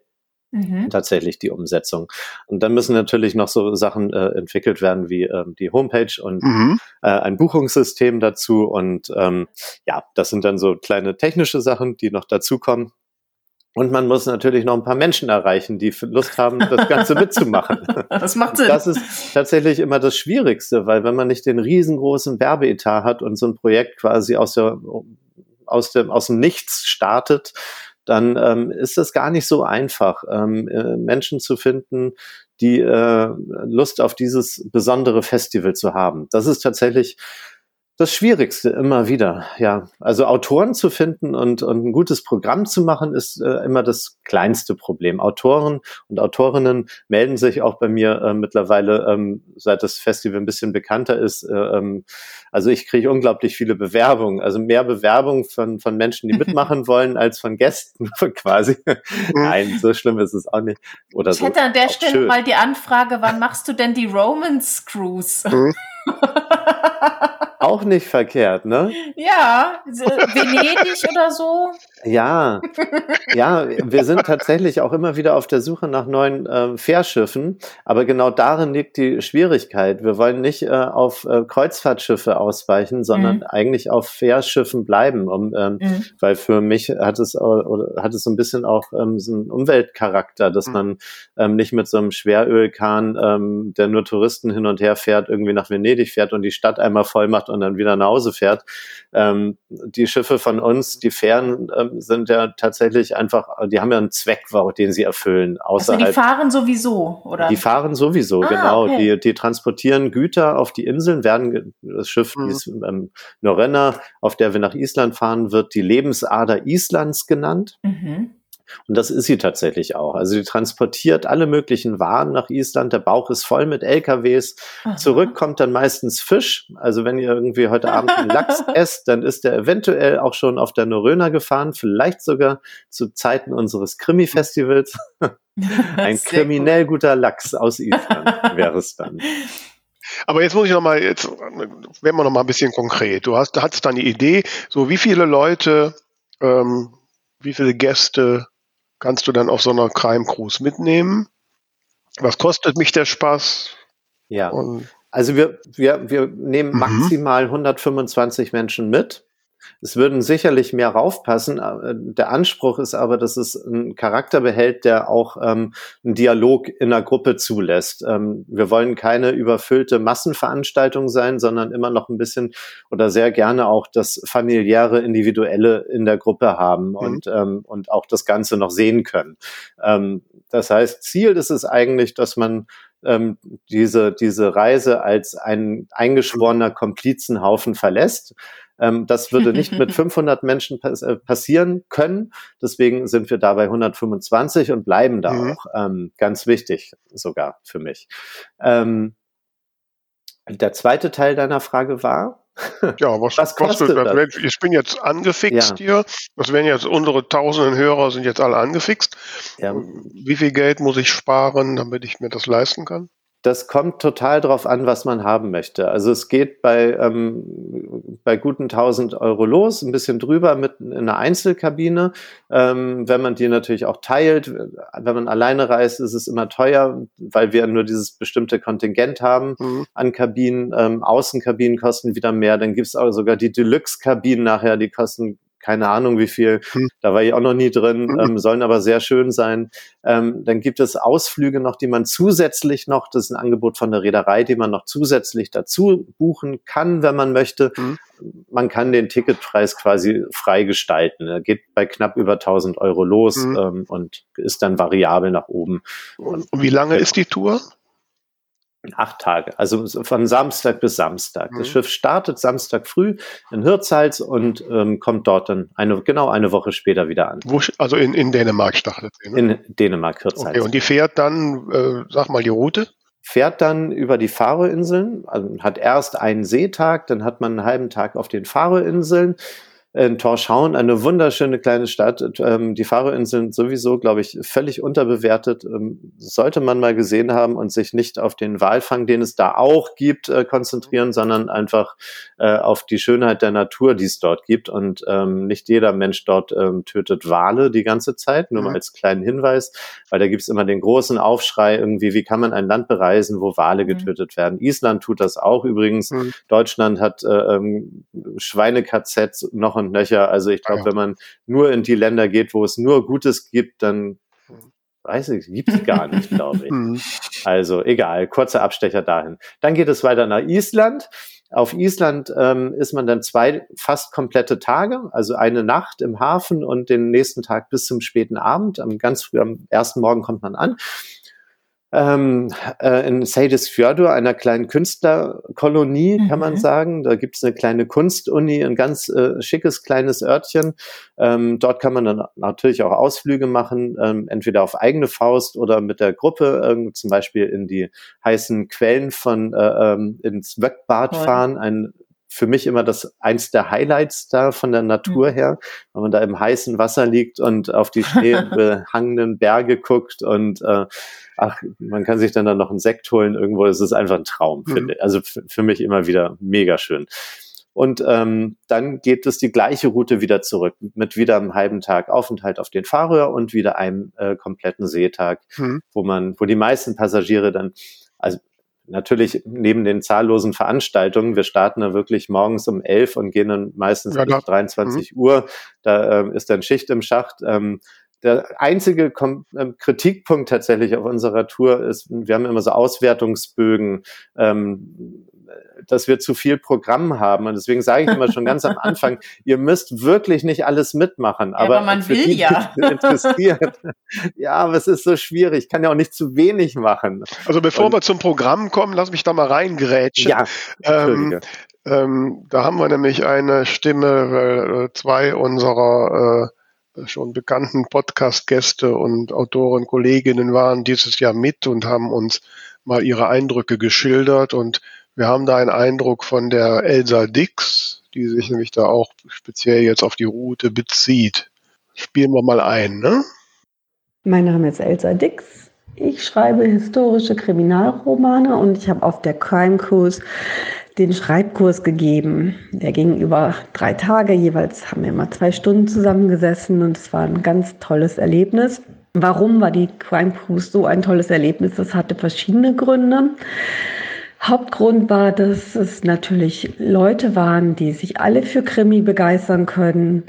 mhm. tatsächlich die Umsetzung. Und dann müssen natürlich noch so Sachen äh, entwickelt werden wie ähm, die Homepage und mhm. äh, ein Buchungssystem dazu. Und ähm, ja, das sind dann so kleine technische Sachen, die noch dazukommen. Und man muss natürlich noch ein paar Menschen erreichen, die Lust haben, das Ganze mitzumachen. Das macht Sinn. Das ist tatsächlich immer das Schwierigste, weil wenn man nicht den riesengroßen Werbeetat hat und so ein Projekt quasi aus der aus dem, aus dem Nichts startet, dann ähm, ist es gar nicht so einfach, ähm, äh, Menschen zu finden, die äh, Lust auf dieses besondere Festival zu haben. Das ist tatsächlich das Schwierigste immer wieder. Ja, also Autoren zu finden und, und ein gutes Programm zu machen, ist äh, immer das kleinste Problem. Autoren und Autorinnen melden sich auch bei mir äh, mittlerweile, ähm, seit das Festival ein bisschen bekannter ist. Äh, ähm, also ich kriege unglaublich viele Bewerbungen, also mehr Bewerbungen von, von Menschen, die mitmachen wollen, als von Gästen quasi. Mhm. Nein, so schlimm ist es auch nicht. Oder ich so. hätte an der Stelle schön. mal die Anfrage, wann machst du denn die Romance Cruise? Auch nicht verkehrt, ne? Ja, Venedig oder so. Ja, ja, wir sind tatsächlich auch immer wieder auf der Suche nach neuen äh, Fährschiffen, aber genau darin liegt die Schwierigkeit. Wir wollen nicht äh, auf äh, Kreuzfahrtschiffe ausweichen, sondern mhm. eigentlich auf Fährschiffen bleiben, um, ähm, mhm. weil für mich hat es oder hat es so ein bisschen auch ähm, so einen Umweltcharakter, dass mhm. man ähm, nicht mit so einem Schwerölkahn, ähm, der nur Touristen hin und her fährt, irgendwie nach Venedig fährt und die Stadt einmal voll macht und dann wieder nach Hause fährt. Ähm, die Schiffe von uns, die Fähren ähm, sind ja tatsächlich einfach, die haben ja einen Zweck, den sie erfüllen. Außerhalb, also die fahren sowieso, oder? Die fahren sowieso, ah, genau. Okay. Die, die transportieren Güter auf die Inseln, werden das Schiff, mhm. ist, ähm, Norrenna, auf der wir nach Island fahren, wird die Lebensader Islands genannt. Mhm. Und das ist sie tatsächlich auch. Also sie transportiert alle möglichen Waren nach Island. Der Bauch ist voll mit LKWs. Aha. Zurück kommt dann meistens Fisch. Also wenn ihr irgendwie heute Abend einen Lachs esst, dann ist der eventuell auch schon auf der Noröna gefahren. Vielleicht sogar zu Zeiten unseres Krimi-Festivals. Ein kriminell gut. guter Lachs aus Island wäre es dann. Aber jetzt muss ich noch mal, jetzt werden wir noch mal ein bisschen konkret. Du hast, du hattest dann die Idee, so wie viele Leute, ähm, wie viele Gäste kannst du dann auf so einer Crime Cruise mitnehmen. Was kostet mich der Spaß? Ja. Und also wir, wir, wir nehmen mhm. maximal 125 Menschen mit. Es würden sicherlich mehr raufpassen. Äh, der Anspruch ist aber, dass es einen Charakter behält, der auch ähm, einen Dialog in der Gruppe zulässt. Ähm, wir wollen keine überfüllte Massenveranstaltung sein, sondern immer noch ein bisschen oder sehr gerne auch das familiäre, individuelle in der Gruppe haben mhm. und, ähm, und auch das Ganze noch sehen können. Ähm, das heißt, Ziel ist es eigentlich, dass man ähm, diese, diese Reise als ein eingeschworener Komplizenhaufen verlässt ähm, das würde nicht mit 500 Menschen pass äh, passieren können. Deswegen sind wir dabei 125 und bleiben da mhm. auch. Ähm, ganz wichtig sogar für mich. Ähm, der zweite Teil deiner Frage war, ja, was, was kostet was, das? Ich bin jetzt angefixt ja. hier. Das werden jetzt unsere tausenden Hörer sind jetzt alle angefixt. Ja. Wie viel Geld muss ich sparen, damit ich mir das leisten kann? Das kommt total drauf an, was man haben möchte. Also es geht bei, ähm, bei guten 1000 Euro los, ein bisschen drüber mit einer Einzelkabine. Ähm, wenn man die natürlich auch teilt, wenn man alleine reist, ist es immer teuer, weil wir nur dieses bestimmte Kontingent haben mhm. an Kabinen. Ähm, Außenkabinen kosten wieder mehr. Dann gibt's auch sogar die Deluxe-Kabinen nachher, die kosten keine Ahnung wie viel, hm. da war ich auch noch nie drin, hm. ähm, sollen aber sehr schön sein. Ähm, dann gibt es Ausflüge noch, die man zusätzlich noch, das ist ein Angebot von der Reederei, die man noch zusätzlich dazu buchen kann, wenn man möchte. Hm. Man kann den Ticketpreis quasi frei gestalten. Er geht bei knapp über 1000 Euro los hm. ähm, und ist dann variabel nach oben. Und, und wie lange ist die Tour? Acht Tage, also von Samstag bis Samstag. Mhm. Das Schiff startet Samstag früh in Hirtshals und ähm, kommt dort dann eine, genau eine Woche später wieder an. Wo, also in, in Dänemark startet sie, ne? In Dänemark, Hirtshals. Okay, und die fährt dann, äh, sag mal, die Route? Fährt dann über die Faroe-Inseln, also hat erst einen Seetag, dann hat man einen halben Tag auf den Faroe-Inseln, in Torschauen, eine wunderschöne kleine Stadt. Ähm, die Faroe-Inseln sowieso, glaube ich, völlig unterbewertet. Ähm, sollte man mal gesehen haben und sich nicht auf den Walfang, den es da auch gibt, äh, konzentrieren, sondern einfach äh, auf die Schönheit der Natur, die es dort gibt. Und ähm, nicht jeder Mensch dort ähm, tötet Wale die ganze Zeit, nur mhm. mal als kleinen Hinweis, weil da gibt es immer den großen Aufschrei irgendwie, wie kann man ein Land bereisen, wo Wale mhm. getötet werden. Island tut das auch übrigens. Mhm. Deutschland hat äh, ähm, Schweine-KZs noch und nöcher. Also ich glaube, ja. wenn man nur in die Länder geht, wo es nur Gutes gibt, dann weiß ich, gibt es gar nicht, glaube ich. Mhm. Also egal, kurzer Abstecher dahin. Dann geht es weiter nach Island. Auf Island ähm, ist man dann zwei fast komplette Tage, also eine Nacht im Hafen und den nächsten Tag bis zum späten Abend. Am ganz früh, am ersten Morgen kommt man an ähm, äh, in Seyðisfjörður, einer kleinen Künstlerkolonie, mhm. kann man mhm. sagen. Da gibt es eine kleine Kunstuni, ein ganz äh, schickes kleines Örtchen. Ähm, dort kann man dann natürlich auch Ausflüge machen, ähm, entweder auf eigene Faust oder mit der Gruppe, ähm, zum Beispiel in die heißen Quellen von äh, ähm, ins Wöckbad fahren, ein für mich immer das eins der Highlights da von der Natur mhm. her, wenn man da im heißen Wasser liegt und auf die schneebehangenen Berge guckt und äh, ach, man kann sich dann, dann noch einen Sekt holen irgendwo. Es ist einfach ein Traum, mhm. finde ich. Also für mich immer wieder mega schön. Und ähm, dann geht es die gleiche Route wieder zurück, mit wieder einem halben Tag Aufenthalt auf den Färöer und wieder einem äh, kompletten Seetag, mhm. wo man, wo die meisten Passagiere dann, also natürlich neben den zahllosen Veranstaltungen, wir starten da wirklich morgens um elf und gehen dann meistens ja, bis 23 mhm. Uhr, da äh, ist dann Schicht im Schacht. Ähm, der einzige Kom ähm, Kritikpunkt tatsächlich auf unserer Tour ist, wir haben immer so Auswertungsbögen, ähm, dass wir zu viel Programm haben. Und deswegen sage ich immer schon ganz am Anfang, ihr müsst wirklich nicht alles mitmachen. Aber, ja, aber man will ja. Interessiert. ja, aber es ist so schwierig. Ich kann ja auch nicht zu wenig machen. Also bevor Und, wir zum Programm kommen, lass mich da mal reingrätschen. Ja, ähm, ähm, da haben wir nämlich eine Stimme, weil äh, zwei unserer äh, schon bekannten Podcast-Gäste und Autoren, Kolleginnen waren dieses Jahr mit und haben uns mal ihre Eindrücke geschildert und wir haben da einen Eindruck von der Elsa Dix, die sich nämlich da auch speziell jetzt auf die Route bezieht. Spielen wir mal ein, ne? Mein Name ist Elsa Dix. Ich schreibe historische Kriminalromane und ich habe auf der Crime Cruise den Schreibkurs gegeben. Der ging über drei Tage. Jeweils haben wir immer zwei Stunden zusammengesessen und es war ein ganz tolles Erlebnis. Warum war die Crime Cruise so ein tolles Erlebnis? Das hatte verschiedene Gründe. Hauptgrund war, dass es natürlich Leute waren, die sich alle für Krimi begeistern können,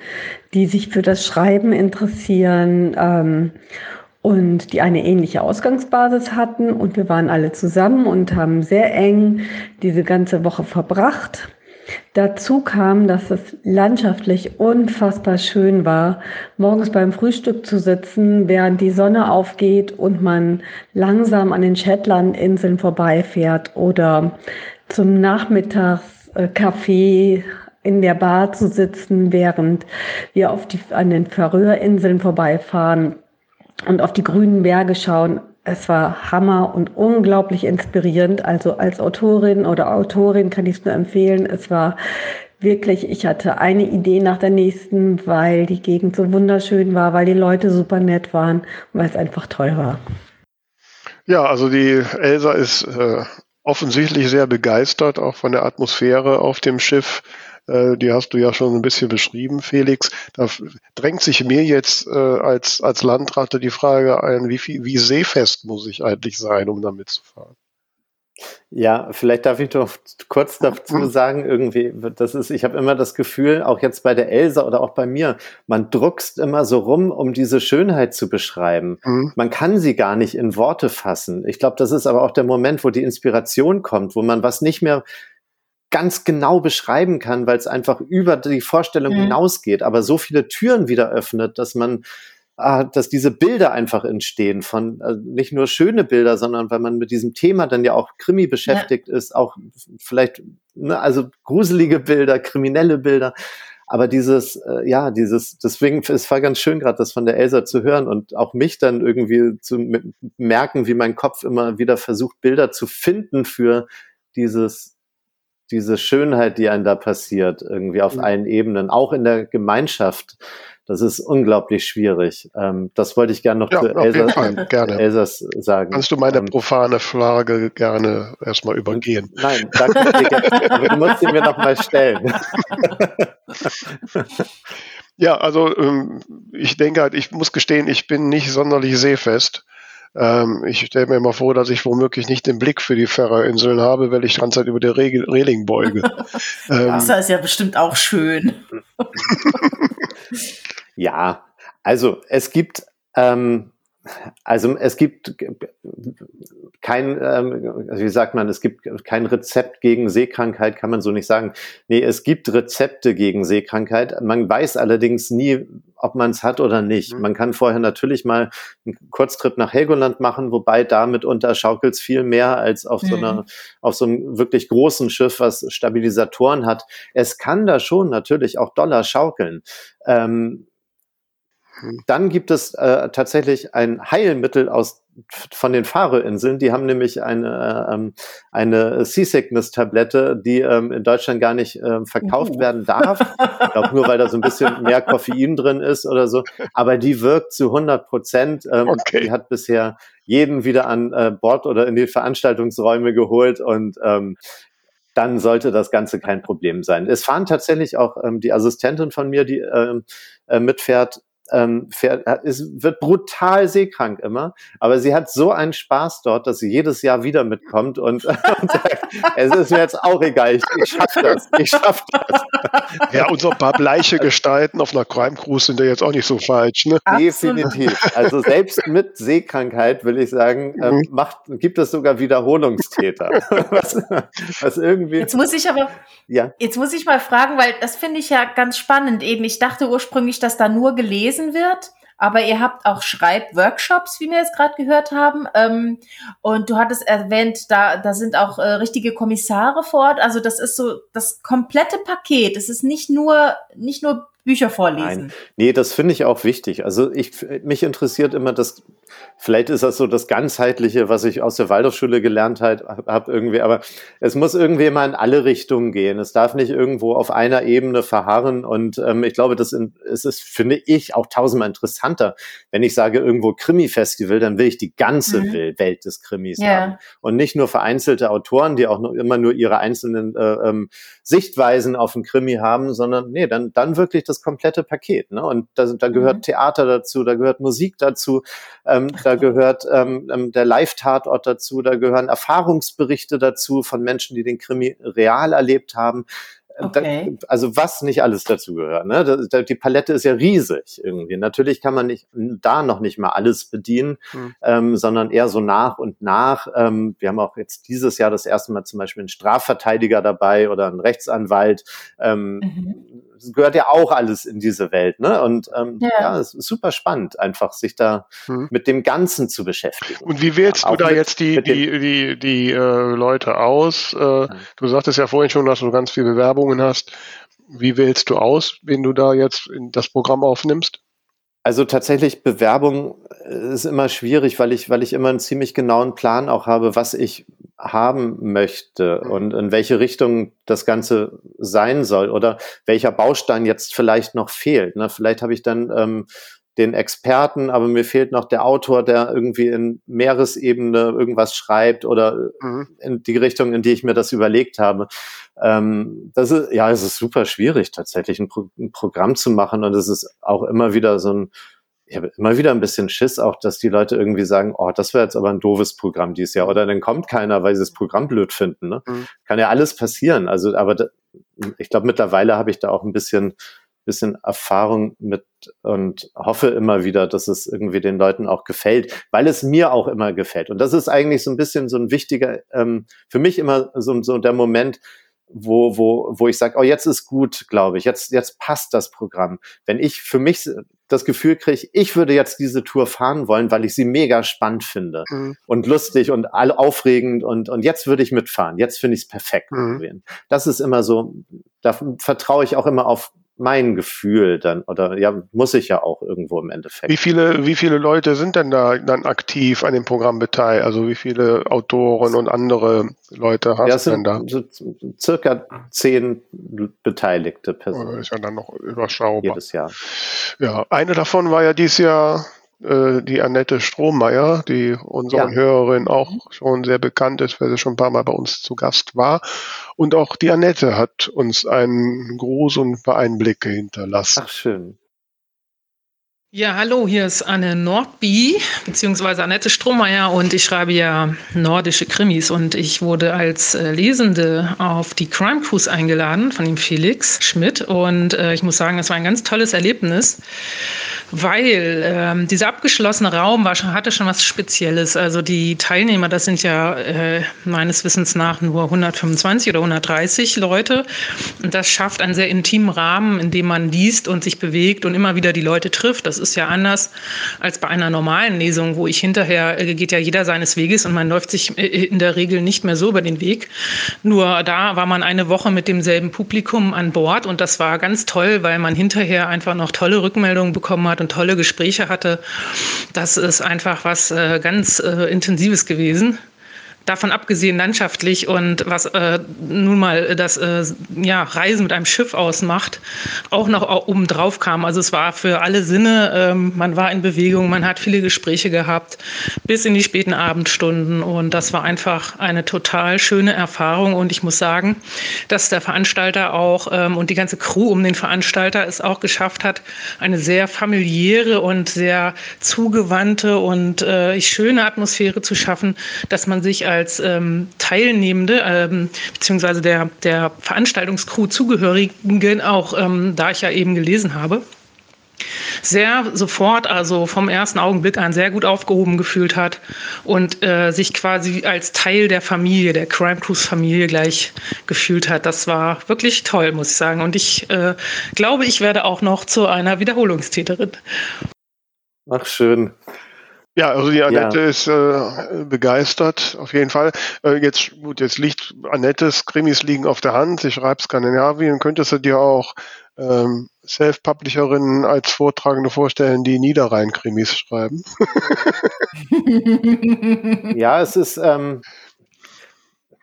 die sich für das Schreiben interessieren ähm, und die eine ähnliche Ausgangsbasis hatten. Und wir waren alle zusammen und haben sehr eng diese ganze Woche verbracht. Dazu kam, dass es landschaftlich unfassbar schön war, morgens beim Frühstück zu sitzen, während die Sonne aufgeht und man langsam an den Shetlandinseln vorbeifährt oder zum Nachmittagskaffee in der Bar zu sitzen, während wir auf die, an den Färöerinseln vorbeifahren und auf die grünen Berge schauen es war Hammer und unglaublich inspirierend. Also als Autorin oder Autorin kann ich es nur empfehlen. Es war wirklich, ich hatte eine Idee nach der nächsten, weil die Gegend so wunderschön war, weil die Leute super nett waren und weil es einfach toll war. Ja, also die Elsa ist äh, offensichtlich sehr begeistert, auch von der Atmosphäre auf dem Schiff. Äh, die hast du ja schon ein bisschen beschrieben, Felix. Da drängt sich mir jetzt äh, als, als Landratte die Frage ein, wie, viel, wie seefest muss ich eigentlich sein, um damit zu fahren? Ja, vielleicht darf ich doch kurz dazu mhm. sagen, irgendwie, das ist, ich habe immer das Gefühl, auch jetzt bei der Elsa oder auch bei mir, man druckst immer so rum, um diese Schönheit zu beschreiben. Mhm. Man kann sie gar nicht in Worte fassen. Ich glaube, das ist aber auch der Moment, wo die Inspiration kommt, wo man was nicht mehr ganz genau beschreiben kann, weil es einfach über die Vorstellung mhm. hinausgeht, aber so viele Türen wieder öffnet, dass man ah, dass diese Bilder einfach entstehen von also nicht nur schöne Bilder, sondern weil man mit diesem Thema dann ja auch Krimi beschäftigt ja. ist, auch vielleicht ne, also gruselige Bilder, kriminelle Bilder. Aber dieses, äh, ja, dieses, deswegen, es war ganz schön gerade, das von der Elsa zu hören und auch mich dann irgendwie zu merken, wie mein Kopf immer wieder versucht, Bilder zu finden für dieses, diese Schönheit, die einem da passiert, irgendwie auf mhm. allen Ebenen, auch in der Gemeinschaft. Das ist unglaublich schwierig. Ähm, das wollte ich gerne noch ja, zu Elsas, gerne. Elsas sagen. Kannst du meine ähm, profane Frage gerne erstmal übergehen? Nein, danke du musst sie mir noch mal stellen. ja, also ähm, ich denke halt, ich muss gestehen, ich bin nicht sonderlich seefest. Ähm, ich stelle mir immer vor, dass ich womöglich nicht den Blick für die Ferrerinseln habe, weil ich die ganze Zeit über der Re Reling beuge. ähm, Wasser ist ja bestimmt auch schön. ja, also es gibt ähm, also es gibt kein, ähm, wie sagt man, es gibt kein Rezept gegen Seekrankheit, kann man so nicht sagen. Nee, es gibt Rezepte gegen Seekrankheit. Man weiß allerdings nie, ob man es hat oder nicht. Mhm. Man kann vorher natürlich mal einen Kurztrip nach Helgoland machen, wobei da mitunter schaukelt es viel mehr als auf mhm. so einer, auf so einem wirklich großen Schiff, was Stabilisatoren hat. Es kann da schon natürlich auch Dollar schaukeln. Ähm, hm. Dann gibt es äh, tatsächlich ein Heilmittel aus von den Färöerinseln. Die haben nämlich eine, ähm, eine Seasickness-Tablette, die ähm, in Deutschland gar nicht ähm, verkauft uh. werden darf. Ich glaube nur, weil da so ein bisschen mehr Koffein drin ist oder so. Aber die wirkt zu 100 Prozent. Ähm, okay. Die hat bisher jeden wieder an äh, Bord oder in die Veranstaltungsräume geholt und ähm, dann sollte das Ganze kein Problem sein. Es fahren tatsächlich auch ähm, die Assistentin von mir, die ähm, äh, mitfährt, ähm, fährt, ist, wird brutal seekrank immer, aber sie hat so einen Spaß dort, dass sie jedes Jahr wieder mitkommt und, und sagt, es ist mir jetzt auch egal, ich, ich schaff das, ich schaff das. Ja, und so ein paar bleiche Gestalten auf einer Crime Cruise sind ja jetzt auch nicht so falsch, ne? Definitiv. Also selbst mit Seekrankheit, will ich sagen, ähm, mhm. macht, gibt es sogar Wiederholungstäter. was, was irgendwie. Jetzt muss ich aber, ja. jetzt muss ich mal fragen, weil das finde ich ja ganz spannend eben. Ich dachte ursprünglich, dass da nur gelesen gelesen wird. Aber ihr habt auch Schreibworkshops, wie wir jetzt gerade gehört haben. Ähm, und du hattest erwähnt, da, da sind auch äh, richtige Kommissare vor Ort. Also das ist so das komplette Paket. Es ist nicht nur, nicht nur Bücher vorlesen. Nein. Nee, das finde ich auch wichtig. Also ich, mich interessiert immer das Vielleicht ist das so das Ganzheitliche, was ich aus der Waldorfschule gelernt habe irgendwie, aber es muss irgendwie mal in alle Richtungen gehen. Es darf nicht irgendwo auf einer Ebene verharren und ähm, ich glaube, das in, es ist, finde ich, auch tausendmal interessanter. Wenn ich sage irgendwo Krimi-Festival, dann will ich die ganze mhm. Welt des Krimis yeah. haben und nicht nur vereinzelte Autoren, die auch noch immer nur ihre einzelnen äh, ähm, Sichtweisen auf den Krimi haben, sondern nee, dann, dann wirklich das komplette Paket. Ne? Und da, da gehört mhm. Theater dazu, da gehört Musik dazu. Ähm, da gehört ähm, ähm, der Live-Tatort dazu, da gehören Erfahrungsberichte dazu von Menschen, die den Krimi real erlebt haben. Äh, okay. Da, also was nicht alles dazu gehört. Ne? Da, da, die Palette ist ja riesig irgendwie. Natürlich kann man nicht da noch nicht mal alles bedienen, hm. ähm, sondern eher so nach und nach. Ähm, wir haben auch jetzt dieses Jahr das erste Mal zum Beispiel einen Strafverteidiger dabei oder einen Rechtsanwalt. Ähm, mhm gehört ja auch alles in diese Welt, ne? Und ähm, ja. ja, es ist super spannend, einfach sich da hm. mit dem Ganzen zu beschäftigen. Und wie wählst ja, du da mit, jetzt die, die, die, die äh, Leute aus? Äh, du sagtest ja vorhin schon, dass du ganz viele Bewerbungen hast. Wie wählst du aus, wen du da jetzt in das Programm aufnimmst? Also tatsächlich Bewerbung äh, ist immer schwierig, weil ich, weil ich immer einen ziemlich genauen Plan auch habe, was ich haben möchte mhm. und in welche Richtung das Ganze sein soll oder welcher Baustein jetzt vielleicht noch fehlt. Ne? Vielleicht habe ich dann ähm, den Experten, aber mir fehlt noch der Autor, der irgendwie in Meeresebene irgendwas schreibt oder mhm. in die Richtung, in die ich mir das überlegt habe. Ähm, das ist, ja, es ist super schwierig, tatsächlich ein, Pro ein Programm zu machen und es ist auch immer wieder so ein, ich habe immer wieder ein bisschen Schiss, auch dass die Leute irgendwie sagen, oh, das wäre jetzt aber ein doofes Programm dieses Jahr. Oder dann kommt keiner, weil sie das Programm blöd finden. Ne? Mhm. Kann ja alles passieren. Also, aber da, ich glaube, mittlerweile habe ich da auch ein bisschen, bisschen Erfahrung mit und hoffe immer wieder, dass es irgendwie den Leuten auch gefällt, weil es mir auch immer gefällt. Und das ist eigentlich so ein bisschen so ein wichtiger, ähm, für mich immer so, so der Moment, wo, wo, wo ich sage, oh, jetzt ist gut, glaube ich, jetzt, jetzt passt das Programm. Wenn ich für mich das Gefühl kriege, ich würde jetzt diese Tour fahren wollen, weil ich sie mega spannend finde mhm. und lustig und all aufregend und, und jetzt würde ich mitfahren. Jetzt finde ich es perfekt. Mhm. Das ist immer so, da vertraue ich auch immer auf mein Gefühl dann, oder ja, muss ich ja auch irgendwo im Endeffekt. Wie viele, wie viele Leute sind denn da dann aktiv an dem Programm beteiligt? Also wie viele Autoren und andere Leute hast ja, du denn da? So circa zehn beteiligte Personen. Das ist ja dann noch überschaubar. Jedes Jahr. Ja, eine davon war ja dieses Jahr äh, die Annette Strohmeier, die unseren ja. Hörerinnen auch schon sehr bekannt ist, weil sie schon ein paar Mal bei uns zu Gast war. Und auch die Annette hat uns einen paar Einblicke hinterlassen. Ach, schön. Ja, hallo, hier ist Anne Nordby, beziehungsweise Annette Strohmeier und ich schreibe ja nordische Krimis und ich wurde als äh, Lesende auf die Crime Cruise eingeladen von dem Felix Schmidt und äh, ich muss sagen, das war ein ganz tolles Erlebnis weil ähm, dieser abgeschlossene Raum war schon, hatte schon was Spezielles. Also die Teilnehmer, das sind ja äh, meines Wissens nach nur 125 oder 130 Leute. Und das schafft einen sehr intimen Rahmen, in dem man liest und sich bewegt und immer wieder die Leute trifft. Das ist ja anders als bei einer normalen Lesung, wo ich hinterher äh, geht ja jeder seines Weges und man läuft sich äh, in der Regel nicht mehr so über den Weg. Nur da war man eine Woche mit demselben Publikum an Bord und das war ganz toll, weil man hinterher einfach noch tolle Rückmeldungen bekommen hat und tolle Gespräche hatte. Das ist einfach was äh, ganz Intensives gewesen. Davon abgesehen landschaftlich und was äh, nun mal das äh, ja, Reisen mit einem Schiff ausmacht, auch noch oben drauf kam. Also es war für alle Sinne, ähm, man war in Bewegung, man hat viele Gespräche gehabt bis in die späten Abendstunden und das war einfach eine total schöne Erfahrung und ich muss sagen, dass der Veranstalter auch ähm, und die ganze Crew um den Veranstalter es auch geschafft hat, eine sehr familiäre und sehr zugewandte und äh, schöne Atmosphäre zu schaffen, dass man sich als ähm, Teilnehmende ähm, beziehungsweise der, der Veranstaltungscrew Zugehörigen auch, ähm, da ich ja eben gelesen habe, sehr sofort, also vom ersten Augenblick an sehr gut aufgehoben gefühlt hat und äh, sich quasi als Teil der Familie, der Crime Cruise Familie gleich gefühlt hat. Das war wirklich toll, muss ich sagen. Und ich äh, glaube, ich werde auch noch zu einer Wiederholungstäterin. Ach, schön. Ja, also die Annette ja. ist äh, begeistert, auf jeden Fall. Äh, jetzt, gut, jetzt liegt Annettes Krimis liegen auf der Hand. Sie schreibt Skandinavien. Könntest du dir auch ähm, Self-Publisherinnen als Vortragende vorstellen, die Niederrhein-Krimis schreiben? ja, es ist, ähm,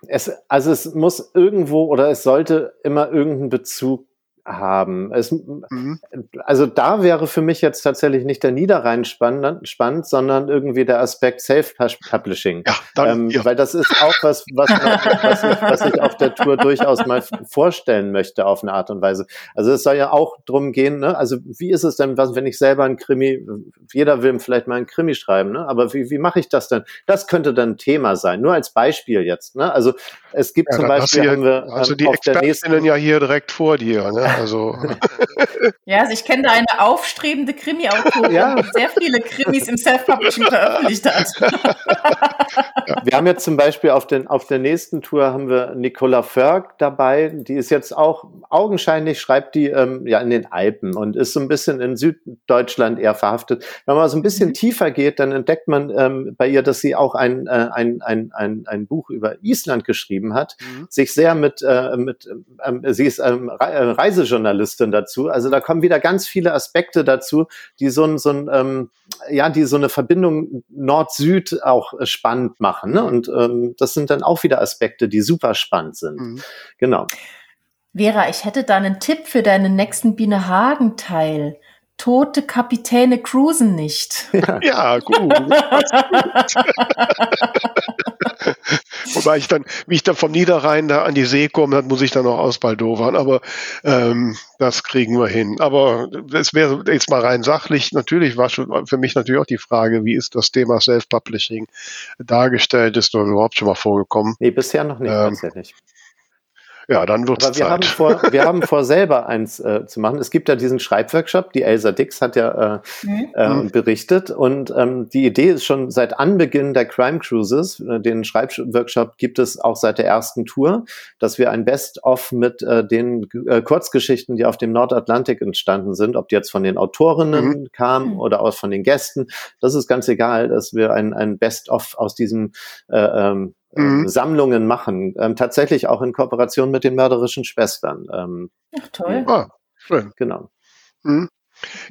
es, also es muss irgendwo oder es sollte immer irgendeinen Bezug haben. Es, mhm. Also da wäre für mich jetzt tatsächlich nicht der Niederrhein spannend, spannend sondern irgendwie der Aspekt Self-Publishing. Ja, dann, ähm, ja. Weil das ist auch was, was, was, ich, was ich auf der Tour durchaus mal vorstellen möchte auf eine Art und Weise. Also es soll ja auch drum gehen, ne? also wie ist es denn, was, wenn ich selber ein Krimi, jeder will vielleicht mal ein Krimi schreiben, ne? aber wie, wie mache ich das denn? Das könnte dann Thema sein, nur als Beispiel jetzt. Ne? Also es gibt ja, zum Beispiel, haben wir also die auf der nächsten ja hier direkt vor dir. Ne? Also. ja, also ich kenne da eine aufstrebende Krimi-Autorin, ja. die sehr viele Krimis im Self-Publishing veröffentlicht hat. wir haben jetzt zum Beispiel auf, den, auf der nächsten Tour haben wir Nicola Förg dabei. Die ist jetzt auch augenscheinlich, schreibt die ähm, ja in den Alpen und ist so ein bisschen in Süddeutschland eher verhaftet. Wenn man so ein bisschen mhm. tiefer geht, dann entdeckt man ähm, bei ihr, dass sie auch ein, äh, ein, ein, ein, ein Buch über Island geschrieben hat, mhm. sich sehr mit, äh, mit ähm, sie ist ähm, Reisejournalistin dazu. Also da kommen wieder ganz viele Aspekte dazu, die so ein, so ein ähm, ja, die so eine Verbindung Nord-Süd auch äh, spannend machen. Ne? Und ähm, das sind dann auch wieder Aspekte, die super spannend sind. Mhm. Genau. Vera, ich hätte da einen Tipp für deinen nächsten Biene Hagen-Teil. Tote Kapitäne cruisen nicht. Ja, ja gut. Wobei ich dann, wie ich dann vom Niederrhein da an die See komme, dann muss ich dann noch ausbaldowern. Aber ähm, das kriegen wir hin. Aber es wäre jetzt mal rein sachlich. Natürlich war schon für mich natürlich auch die Frage, wie ist das Thema Self-Publishing dargestellt? Ist das überhaupt schon mal vorgekommen? Nee, bisher noch nicht ähm, tatsächlich. Ja, dann wird es Zeit. Haben vor, wir haben vor, selber eins äh, zu machen. Es gibt ja diesen Schreibworkshop, die Elsa Dix hat ja äh, mhm. äh, berichtet. Und ähm, die Idee ist schon seit Anbeginn der Crime Cruises, äh, den Schreibworkshop gibt es auch seit der ersten Tour, dass wir ein Best-of mit äh, den äh, Kurzgeschichten, die auf dem Nordatlantik entstanden sind, ob die jetzt von den Autorinnen mhm. kamen oder auch von den Gästen, das ist ganz egal, dass wir ein, ein Best-of aus diesem äh, ähm, mhm. Sammlungen machen. Ähm, tatsächlich auch in Kooperation mit den mörderischen Schwestern. Ähm, Ach, toll. Ah, schön. Genau. Mhm.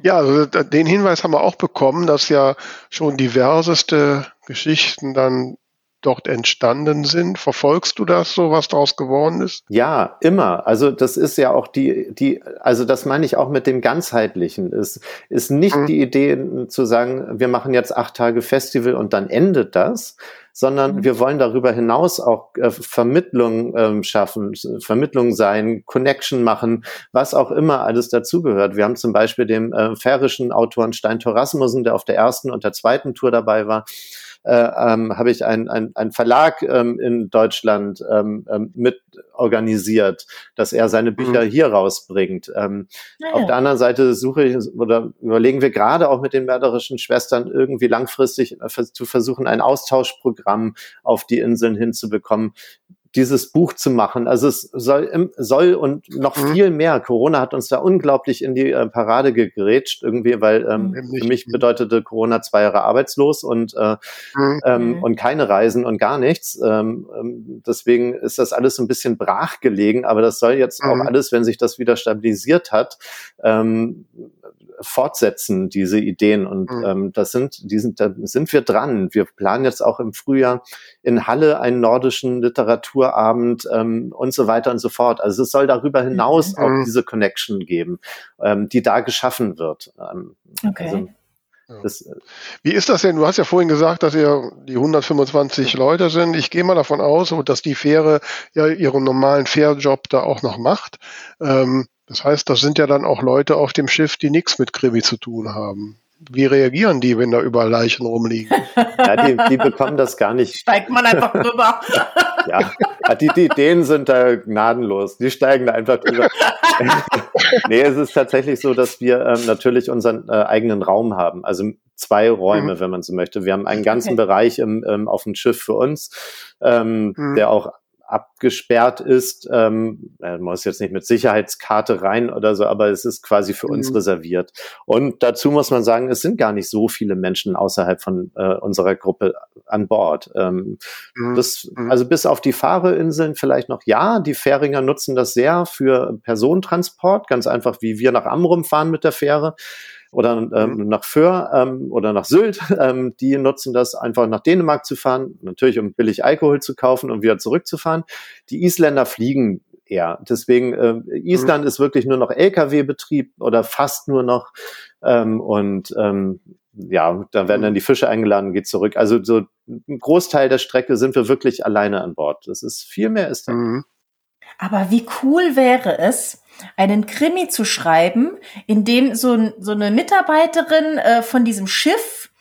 Ja, also den Hinweis haben wir auch bekommen, dass ja schon diverseste Geschichten dann dort entstanden sind. Verfolgst du das so, was daraus geworden ist? Ja, immer. Also das ist ja auch die, die, also das meine ich auch mit dem ganzheitlichen. Es ist nicht mhm. die Idee zu sagen, wir machen jetzt acht Tage Festival und dann endet das, sondern mhm. wir wollen darüber hinaus auch äh, Vermittlung ähm, schaffen, Vermittlung sein, Connection machen, was auch immer alles dazugehört. Wir haben zum Beispiel dem äh, färischen Autoren Stein Thorasmussen, der auf der ersten und der zweiten Tour dabei war, ähm, habe ich einen ein Verlag ähm, in Deutschland ähm, ähm, mit organisiert, dass er seine Bücher mhm. hier rausbringt. Ähm, ja. Auf der anderen Seite suche ich oder überlegen wir gerade auch mit den mörderischen Schwestern irgendwie langfristig äh, zu versuchen, ein Austauschprogramm auf die Inseln hinzubekommen, dieses Buch zu machen. Also es soll, soll und noch mhm. viel mehr. Corona hat uns da unglaublich in die äh, Parade gegrätscht irgendwie, weil ähm, mhm. für mich bedeutete Corona zwei Jahre arbeitslos und äh, mhm. ähm, und keine Reisen und gar nichts. Ähm, ähm, deswegen ist das alles ein bisschen brach gelegen, aber das soll jetzt auch alles, wenn sich das wieder stabilisiert hat, ähm, fortsetzen, diese Ideen. Und mhm. ähm, das sind, die sind, da sind wir dran. Wir planen jetzt auch im Frühjahr in Halle einen nordischen Literaturabend ähm, und so weiter und so fort. Also es soll darüber hinaus mhm. auch diese Connection geben, ähm, die da geschaffen wird. Ähm, okay. Also, das, äh, Wie ist das denn? Du hast ja vorhin gesagt, dass ihr die 125 Leute sind. Ich gehe mal davon aus, dass die Fähre ja ihren normalen Fährjob da auch noch macht. Ähm, das heißt, das sind ja dann auch Leute auf dem Schiff, die nichts mit Krimi zu tun haben. Wie reagieren die, wenn da überall Leichen rumliegen? Ja, die, die bekommen das gar nicht. Steigt man einfach drüber. ja, die, die Ideen sind da gnadenlos. Die steigen da einfach drüber. nee, es ist tatsächlich so, dass wir ähm, natürlich unseren äh, eigenen Raum haben. Also zwei Räume, mhm. wenn man so möchte. Wir haben einen ganzen okay. Bereich im, ähm, auf dem Schiff für uns, ähm, mhm. der auch abgesperrt ist. Ähm, man muss jetzt nicht mit Sicherheitskarte rein oder so, aber es ist quasi für mhm. uns reserviert. Und dazu muss man sagen, es sind gar nicht so viele Menschen außerhalb von äh, unserer Gruppe an Bord. Ähm, mhm. das, mhm. also bis auf die Fahrerinseln vielleicht noch ja. Die Fähringer nutzen das sehr für Personentransport, ganz einfach wie wir nach Amrum fahren mit der Fähre oder ähm, mhm. nach Föhr ähm, oder nach Sylt. Ähm, die nutzen das einfach nach Dänemark zu fahren, natürlich um billig Alkohol zu kaufen und wieder zurückzufahren. Die Isländer fliegen eher. Deswegen, äh, Island mhm. ist wirklich nur noch Lkw-Betrieb oder fast nur noch. Ähm, und ähm, ja, da werden dann die Fische eingeladen, geht zurück. Also so ein Großteil der Strecke sind wir wirklich alleine an Bord. Das ist viel mehr ist da. Mhm. Aber wie cool wäre es, einen Krimi zu schreiben, in dem so, so eine Mitarbeiterin äh, von diesem Schiff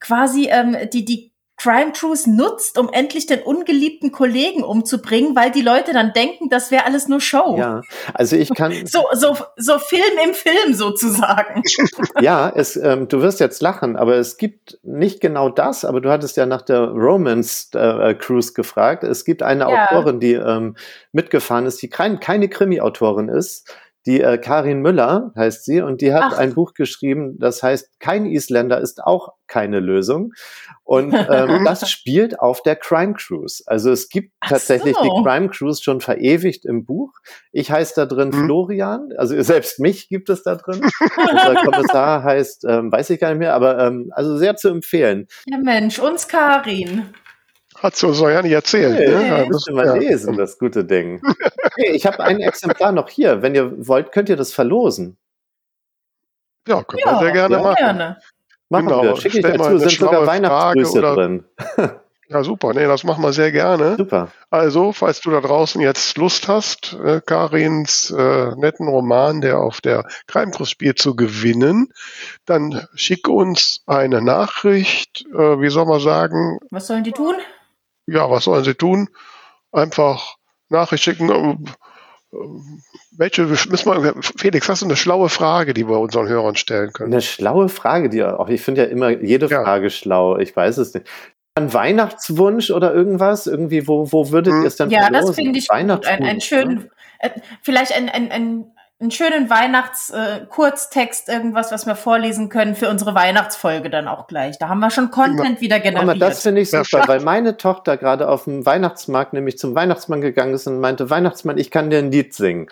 quasi ähm, die, die Crime Cruise nutzt, um endlich den ungeliebten Kollegen umzubringen, weil die Leute dann denken, das wäre alles nur Show. Ja, also ich kann. So, so, so Film im Film sozusagen. ja, es, ähm, du wirst jetzt lachen, aber es gibt nicht genau das, aber du hattest ja nach der Romance äh, Cruise gefragt. Es gibt eine ja. Autorin, die ähm, mitgefahren ist, die kein, keine Krimi-Autorin ist die äh, Karin Müller heißt sie und die hat Ach. ein Buch geschrieben, das heißt Kein Isländer ist auch keine Lösung. Und ähm, das spielt auf der Crime Cruise. Also es gibt Ach tatsächlich so. die Crime Cruise schon verewigt im Buch. Ich heiße da drin hm. Florian, also selbst mich gibt es da drin. Unser Kommissar heißt, ähm, weiß ich gar nicht mehr, aber ähm, also sehr zu empfehlen. Ja Mensch, uns Karin. Hat so so ja nicht erzählt. Hey, ne? ja, müsst ihr mal ja. lesen, das gute Ding. hey, ich habe ein Exemplar noch hier. Wenn ihr wollt, könnt ihr das verlosen. Ja, können ja, wir sehr gerne machen. Gerne. Machen genau. wir. Schicke ich dazu, sind sogar Weihnachtsgrüße drin. Ja, super. Nee, das machen wir sehr gerne. Super. Also, falls du da draußen jetzt Lust hast, äh, Karins äh, netten Roman, der auf der Crime-Kurs spielt, zu gewinnen, dann schick uns eine Nachricht. Äh, wie soll man sagen? Was sollen die tun? Ja, was sollen sie tun? Einfach Nachricht schicken. Welche müssen wir, Felix, hast du eine schlaue Frage, die wir unseren Hörern stellen können? Eine schlaue Frage, die auch, ich finde ja immer jede ja. Frage schlau. Ich weiß es nicht. Ein Weihnachtswunsch oder irgendwas? Irgendwie, wo, wo würdet hm. ihr es dann Ja, das finde ich gut. Ein, ein schönen, äh, vielleicht ein, ein, ein, einen schönen Weihnachts-Kurztext, äh, irgendwas, was wir vorlesen können für unsere Weihnachtsfolge dann auch gleich. Da haben wir schon Content wieder generiert. Aber das finde ich super, weil meine Tochter gerade auf dem Weihnachtsmarkt nämlich zum Weihnachtsmann gegangen ist und meinte, Weihnachtsmann, ich kann dir ein Lied singen.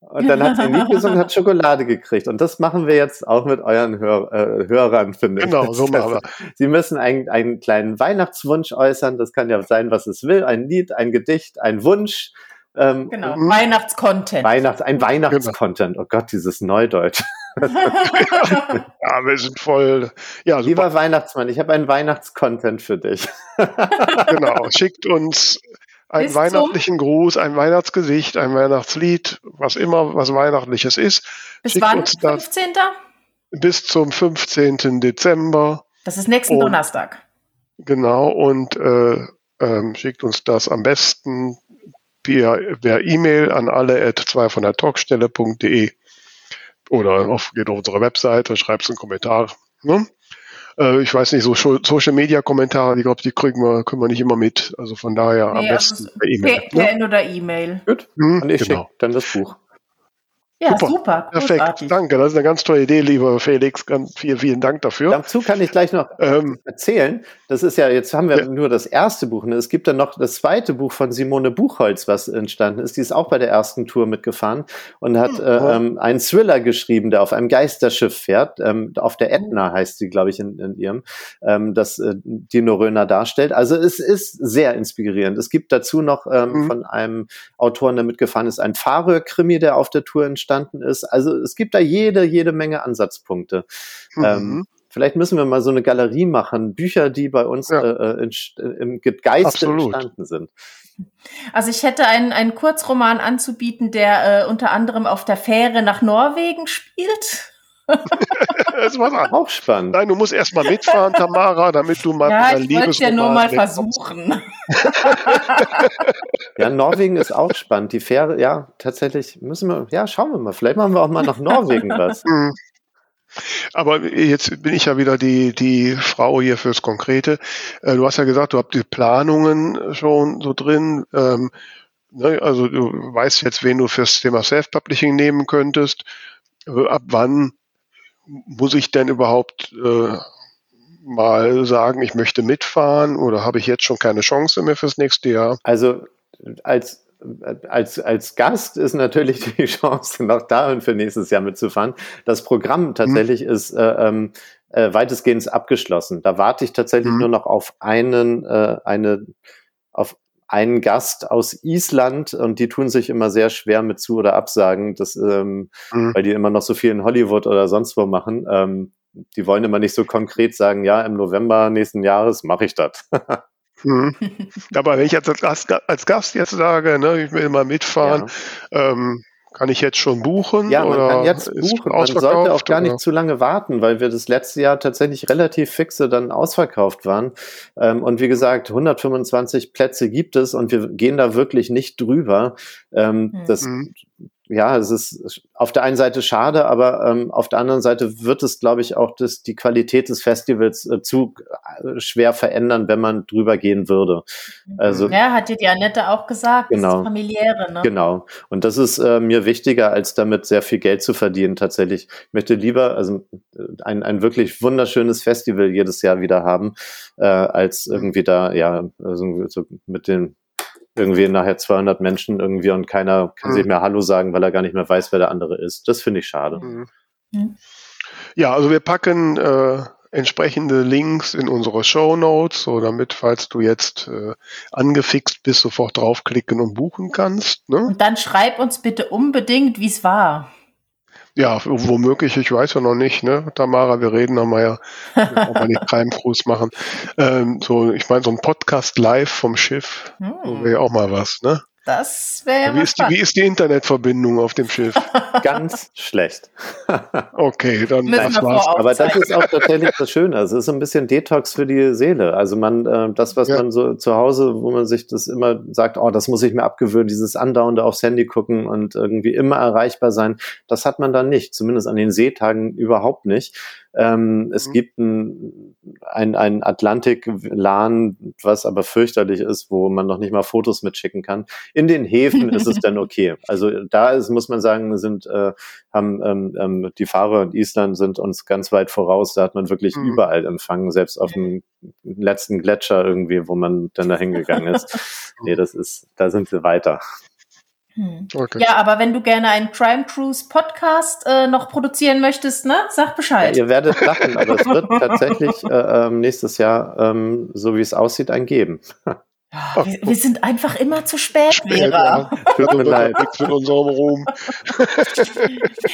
Und dann hat sie ein Lied gesungen, hat Schokolade gekriegt. Und das machen wir jetzt auch mit euren Hör äh, Hörern, finde ich. Genau, so machen wir. Sie müssen einen, einen kleinen Weihnachtswunsch äußern. Das kann ja sein, was es will. Ein Lied, ein Gedicht, ein Wunsch. Ähm, genau, mhm. Weihnachtscontent. Weihnachts-, ein Weihnachtscontent. Oh Gott, dieses Neudeutsch. ja, wir sind voll. Ja, super. Lieber Weihnachtsmann, ich habe einen Weihnachtscontent für dich. genau, schickt uns einen Bis weihnachtlichen Gruß, ein Weihnachtsgesicht, ein Weihnachtslied, was immer was Weihnachtliches ist. Bis Schickt wann? 15. Bis zum 15. Dezember. Das ist nächsten und, Donnerstag. Genau, und äh, ähm, schickt uns das am besten via, via E-Mail an alle at 2 von der Talkstelle.de oder auf, geht auf unsere Webseite, schreibt einen Kommentar. Ne? Äh, ich weiß nicht, so Social Media Kommentare, ich glaube, die kriegen wir, können wir nicht immer mit. Also von daher nee, am besten per E-Mail. Per, ne? oder E-Mail. Gut. Hm, und ich genau. schicke dann das Buch. Ja, super. super Perfekt. Danke. Das ist eine ganz tolle Idee, lieber Felix. Ganz vielen, vielen Dank dafür. Dazu kann ich gleich noch ähm, erzählen. Das ist ja, jetzt haben wir ja. nur das erste Buch. Ne? Es gibt dann noch das zweite Buch von Simone Buchholz, was entstanden ist. Die ist auch bei der ersten Tour mitgefahren und hat hm. äh, ähm, einen Thriller geschrieben, der auf einem Geisterschiff fährt. Ähm, auf der Ätna heißt sie, glaube ich, in, in ihrem, ähm, das äh, Dino Röner darstellt. Also es ist sehr inspirierend. Es gibt dazu noch ähm, mhm. von einem Autoren, der mitgefahren ist, ein Fahrerkrimi, der auf der Tour entstanden entstanden ist. Also es gibt da jede, jede Menge Ansatzpunkte. Mhm. Ähm, vielleicht müssen wir mal so eine Galerie machen, Bücher, die bei uns ja. äh, äh im Geist Absolut. entstanden sind. Also ich hätte einen, einen Kurzroman anzubieten, der äh, unter anderem auf der Fähre nach Norwegen spielt. Das war auch spannend. Nein, du musst erst mal mitfahren, Tamara, damit du mal ja, ich wollte ja nur mal versuchen. ja, Norwegen ist auch spannend. Die Fähre, ja, tatsächlich müssen wir, ja, schauen wir mal. Vielleicht machen wir auch mal nach Norwegen was. Mhm. Aber jetzt bin ich ja wieder die, die Frau hier fürs Konkrete. Äh, du hast ja gesagt, du habt die Planungen schon so drin. Ähm, ne, also du weißt jetzt, wen du fürs Thema Self-Publishing nehmen könntest. Ab wann muss ich denn überhaupt äh, mal sagen, ich möchte mitfahren oder habe ich jetzt schon keine Chance mehr fürs nächste Jahr? Also als als, als Gast ist natürlich die Chance noch da und für nächstes Jahr mitzufahren. Das Programm tatsächlich mhm. ist äh, ähm, äh, weitestgehend abgeschlossen. Da warte ich tatsächlich mhm. nur noch auf einen, äh, eine, auf einen Gast aus Island und die tun sich immer sehr schwer mit zu oder absagen, das, ähm, mhm. weil die immer noch so viel in Hollywood oder sonst wo machen. Ähm, die wollen immer nicht so konkret sagen, ja, im November nächsten Jahres mache ich das. mhm. Aber wenn ich jetzt als, als Gast jetzt sage, ne, ich will mal mitfahren, ja. ähm, kann ich jetzt schon buchen? Ja, man kann jetzt buchen. Man sollte auch gar nicht zu lange warten, weil wir das letzte Jahr tatsächlich relativ fixe dann ausverkauft waren. Ähm, und wie gesagt, 125 Plätze gibt es und wir gehen da wirklich nicht drüber. Ähm, mhm. Ja, es ist auf der einen Seite schade, aber ähm, auf der anderen Seite wird es, glaube ich, auch das, die Qualität des Festivals äh, zu äh, schwer verändern, wenn man drüber gehen würde. Also, ja, hat dir die Annette auch gesagt, genau, das familiäre. Ne? Genau. Und das ist äh, mir wichtiger, als damit sehr viel Geld zu verdienen tatsächlich. Ich möchte lieber also äh, ein, ein wirklich wunderschönes Festival jedes Jahr wieder haben, äh, als irgendwie da, ja, also so mit den irgendwie nachher 200 Menschen irgendwie und keiner kann mhm. sich mehr Hallo sagen, weil er gar nicht mehr weiß, wer der andere ist. Das finde ich schade. Mhm. Ja, also wir packen äh, entsprechende Links in unsere Show Notes, so damit, falls du jetzt äh, angefixt bist, sofort draufklicken und buchen kannst. Ne? Und dann schreib uns bitte unbedingt, wie es war. Ja, womöglich, ich weiß ja noch nicht, ne? Tamara, wir reden nochmal ja, ob wir nicht Crime Cruise machen. Ähm, so, ich meine, so ein Podcast live vom Schiff, hm. wäre ja auch mal was, ne? Das wäre wie, ist die, wie ist die Internetverbindung auf dem Schiff? Ganz schlecht. okay, dann das war's. Aber das ist auch tatsächlich das Schöne. Also es ist ein bisschen Detox für die Seele. Also man, äh, das, was ja. man so zu Hause, wo man sich das immer sagt, oh, das muss ich mir abgewöhnen, dieses andauernde aufs Handy gucken und irgendwie immer erreichbar sein, das hat man dann nicht. Zumindest an den Seetagen überhaupt nicht. Ähm, mhm. Es gibt ein, ein, ein Atlantik-LAN, was aber fürchterlich ist, wo man noch nicht mal Fotos mitschicken kann. In den Häfen ist es dann okay. Also da ist, muss man sagen, sind, äh, haben ähm, ähm, die Fahrer in Island sind uns ganz weit voraus. Da hat man wirklich mhm. überall empfangen, selbst auf dem letzten Gletscher irgendwie, wo man dann da hingegangen ist. nee, das ist, da sind sie weiter. Hm. Okay. Ja, aber wenn du gerne einen Crime Cruise Podcast äh, noch produzieren möchtest, ne, sag Bescheid. Ja, ihr werdet lachen, aber es wird tatsächlich äh, ähm, nächstes Jahr, ähm, so wie es aussieht, ein geben. Ja, wir, wir, sind einfach immer zu spät, Vera. Tut mir leid. Mit unserem Ruhm.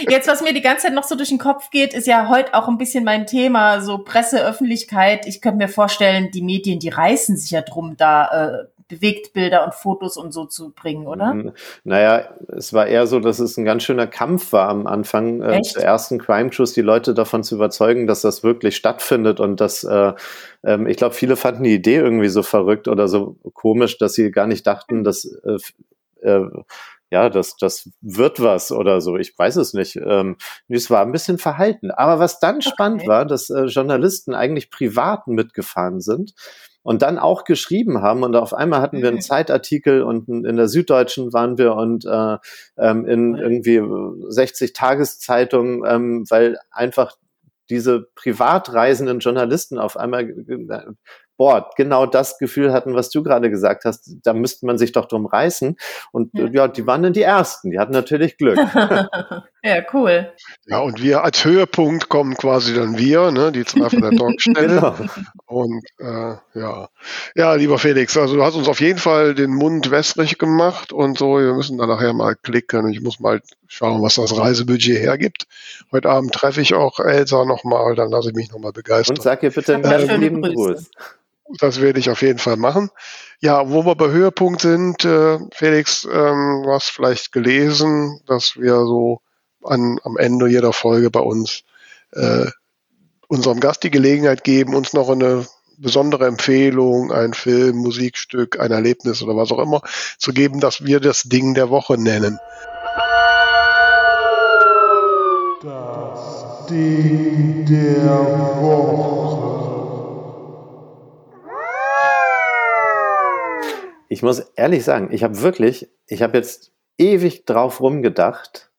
Jetzt, was mir die ganze Zeit noch so durch den Kopf geht, ist ja heute auch ein bisschen mein Thema, so Presse, Öffentlichkeit. Ich könnte mir vorstellen, die Medien, die reißen sich ja drum, da äh, Bewegtbilder und Fotos und so zu bringen, oder? Mhm. Naja, es war eher so, dass es ein ganz schöner Kampf war am Anfang äh, der ersten Crime Shows, die Leute davon zu überzeugen, dass das wirklich stattfindet und dass äh, ähm, ich glaube, viele fanden die Idee irgendwie so verrückt oder so komisch, dass sie gar nicht dachten, dass äh, äh, ja, das, das wird was oder so. Ich weiß es nicht. Ähm, es war ein bisschen verhalten. Aber was dann okay. spannend war, dass äh, Journalisten eigentlich privat mitgefahren sind und dann auch geschrieben haben. Und auf einmal hatten wir einen mhm. Zeitartikel und in der Süddeutschen waren wir und äh, ähm, in irgendwie 60 Tageszeitungen, ähm, weil einfach diese privat reisenden Journalisten auf einmal boah, genau das Gefühl hatten, was du gerade gesagt hast, da müsste man sich doch drum reißen. Und ja, ja die waren dann die Ersten, die hatten natürlich Glück. ja, cool. Ja, und wir als Höhepunkt kommen quasi dann wir, ne, die zwei von der Talkstelle. genau. Und äh, ja. Ja, lieber Felix, also du hast uns auf jeden Fall den Mund wässrig gemacht und so, wir müssen da nachher mal klicken. Ich muss mal schauen, was das Reisebudget hergibt. Heute Abend treffe ich auch Elsa nochmal, dann lasse ich mich nochmal begeistern. Und sag ihr bitte einen ganz lieben Gruß. Das werde ich auf jeden Fall machen. Ja, wo wir bei Höhepunkt sind, äh, Felix, ähm, du hast vielleicht gelesen, dass wir so an, am Ende jeder Folge bei uns äh, unserem Gast die Gelegenheit geben, uns noch eine besondere Empfehlung, ein Film, Musikstück, ein Erlebnis oder was auch immer zu geben, dass wir das Ding der Woche nennen. Das Ding der Woche. Ich muss ehrlich sagen, ich habe wirklich, ich habe jetzt ewig drauf rumgedacht,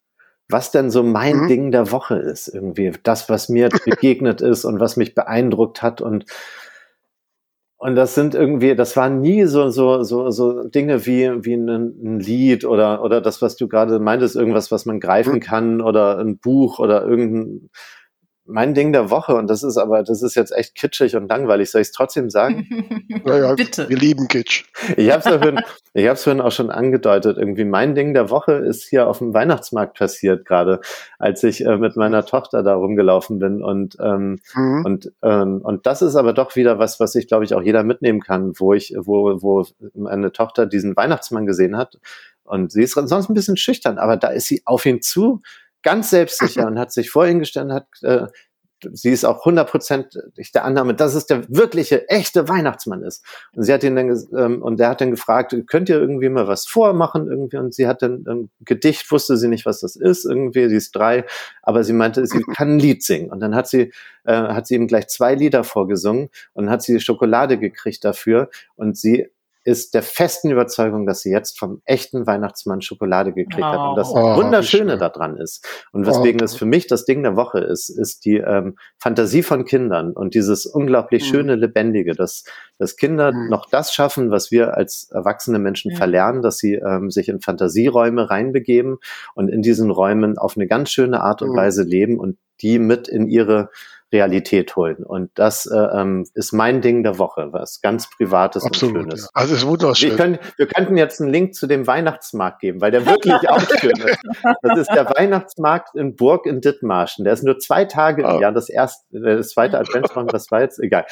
was denn so mein mhm. Ding der Woche ist. Irgendwie das, was mir begegnet ist und was mich beeindruckt hat und und das sind irgendwie, das waren nie so so so so Dinge wie wie ein, Lied oder oder das, was du gerade meintest, irgendwas, was man greifen mhm. kann oder ein Buch oder irgendein mein Ding der Woche, und das ist aber, das ist jetzt echt kitschig und langweilig, soll ich es trotzdem sagen? naja, Bitte. wir lieben Kitsch. Ich habe es vorhin, ich hab's vorhin auch schon angedeutet. Irgendwie mein Ding der Woche ist hier auf dem Weihnachtsmarkt passiert gerade, als ich äh, mit meiner Tochter da rumgelaufen bin. Und, ähm, mhm. und, ähm, und das ist aber doch wieder was, was ich, glaube ich, auch jeder mitnehmen kann, wo ich, wo, wo meine Tochter diesen Weihnachtsmann gesehen hat. Und sie ist sonst ein bisschen schüchtern, aber da ist sie auf ihn zu ganz selbstsicher und hat sich vor ihn gestellt hat, äh, sie ist auch hundertprozentig der Annahme, dass es der wirkliche, echte Weihnachtsmann ist. Und sie hat ihn dann, ähm, und der hat dann gefragt, könnt ihr irgendwie mal was vormachen irgendwie? Und sie hat dann ein Gedicht, wusste sie nicht, was das ist irgendwie, sie ist drei, aber sie meinte, sie kann ein Lied singen. Und dann hat sie, äh, hat sie ihm gleich zwei Lieder vorgesungen und hat sie Schokolade gekriegt dafür und sie ist der festen Überzeugung, dass sie jetzt vom echten Weihnachtsmann Schokolade gekriegt oh. hat. Und das oh, Wunderschöne daran ist. Und weswegen oh. es für mich das Ding der Woche ist, ist die ähm, Fantasie von Kindern und dieses unglaublich mhm. schöne, lebendige, dass, dass Kinder mhm. noch das schaffen, was wir als erwachsene Menschen ja. verlernen, dass sie ähm, sich in Fantasieräume reinbegeben und in diesen Räumen auf eine ganz schöne Art und mhm. Weise leben und die mit in ihre Realität holen. Und das äh, ähm, ist mein Ding der Woche, was ganz Privates Absolut, und Schönes. Ja. Also es ist wunderschön. Wir, können, wir könnten jetzt einen Link zu dem Weihnachtsmarkt geben, weil der wirklich auch schön ist. Das ist der Weihnachtsmarkt in Burg in Dithmarschen. Der ist nur zwei Tage im ah. Jahr, das erste, das zweite Adventsmarkt, das war jetzt egal.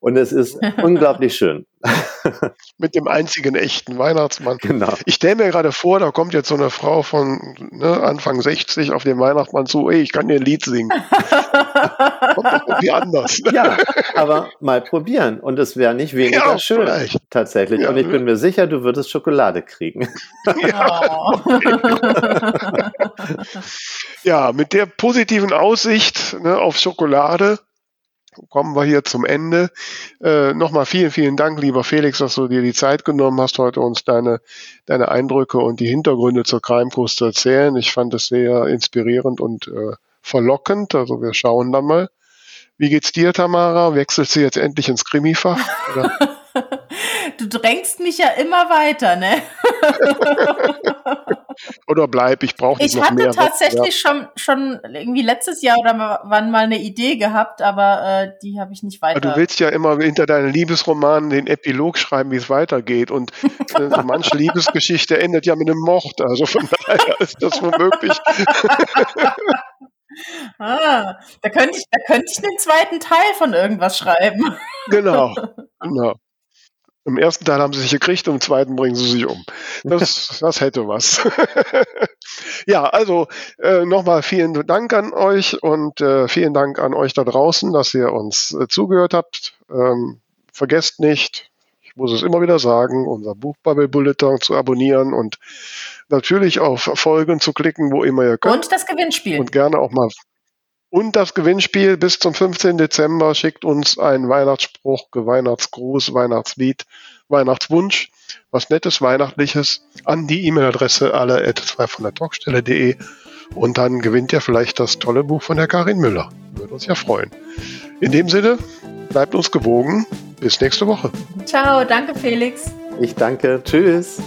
Und es ist unglaublich schön. Mit dem einzigen echten Weihnachtsmann. Genau. Ich stelle mir gerade vor, da kommt jetzt so eine Frau von ne, Anfang 60 auf den Weihnachtsmann zu, ey, ich kann dir ein Lied singen. Doch irgendwie anders. ja, aber mal probieren. Und es wäre nicht weniger ja, schön. Vielleicht. Tatsächlich. Ja, und ich bin mir sicher, du würdest Schokolade kriegen. Ja, ja mit der positiven Aussicht ne, auf Schokolade kommen wir hier zum Ende. Äh, Nochmal vielen, vielen Dank, lieber Felix, dass du dir die Zeit genommen hast, heute uns deine, deine Eindrücke und die Hintergründe zur Crime Kurs zu erzählen. Ich fand es sehr inspirierend und äh, verlockend. Also wir schauen dann mal. Wie geht's dir, Tamara? Wechselst du jetzt endlich ins Krimifach? du drängst mich ja immer weiter, ne? oder bleib, ich brauche nicht ich noch mehr. Ich hatte tatsächlich schon, schon irgendwie letztes Jahr oder wann mal eine Idee gehabt, aber äh, die habe ich nicht weiter. Aber du willst ja immer hinter deinen Liebesromanen den Epilog schreiben, wie es weitergeht. Und äh, manche Liebesgeschichte endet ja mit einem Mord. Also von daher ist das womöglich. ah, da könnte ich, da könnte ich den zweiten Teil von irgendwas schreiben. Genau, genau. Im ersten Teil haben sie sich gekriegt, im zweiten bringen sie sich um. Das, das hätte was. ja, also äh, nochmal vielen Dank an euch und äh, vielen Dank an euch da draußen, dass ihr uns äh, zugehört habt. Ähm, vergesst nicht, ich muss es immer wieder sagen, unser Buchbubble Bulletin zu abonnieren und natürlich auf Folgen zu klicken, wo immer ihr könnt. Und das Gewinnspiel. Und gerne auch mal Und das Gewinnspiel bis zum 15. Dezember schickt uns einen Weihnachtsspruch, Weihnachtsgruß, Weihnachtslied, Weihnachtswunsch, was Nettes, Weihnachtliches an die E-Mail-Adresse alle von der Talkstelle.de und dann gewinnt ihr vielleicht das tolle Buch von der Karin Müller. Würde uns ja freuen. In dem Sinne, bleibt uns gewogen. Bis nächste Woche. Ciao, danke Felix. Ich danke. Tschüss.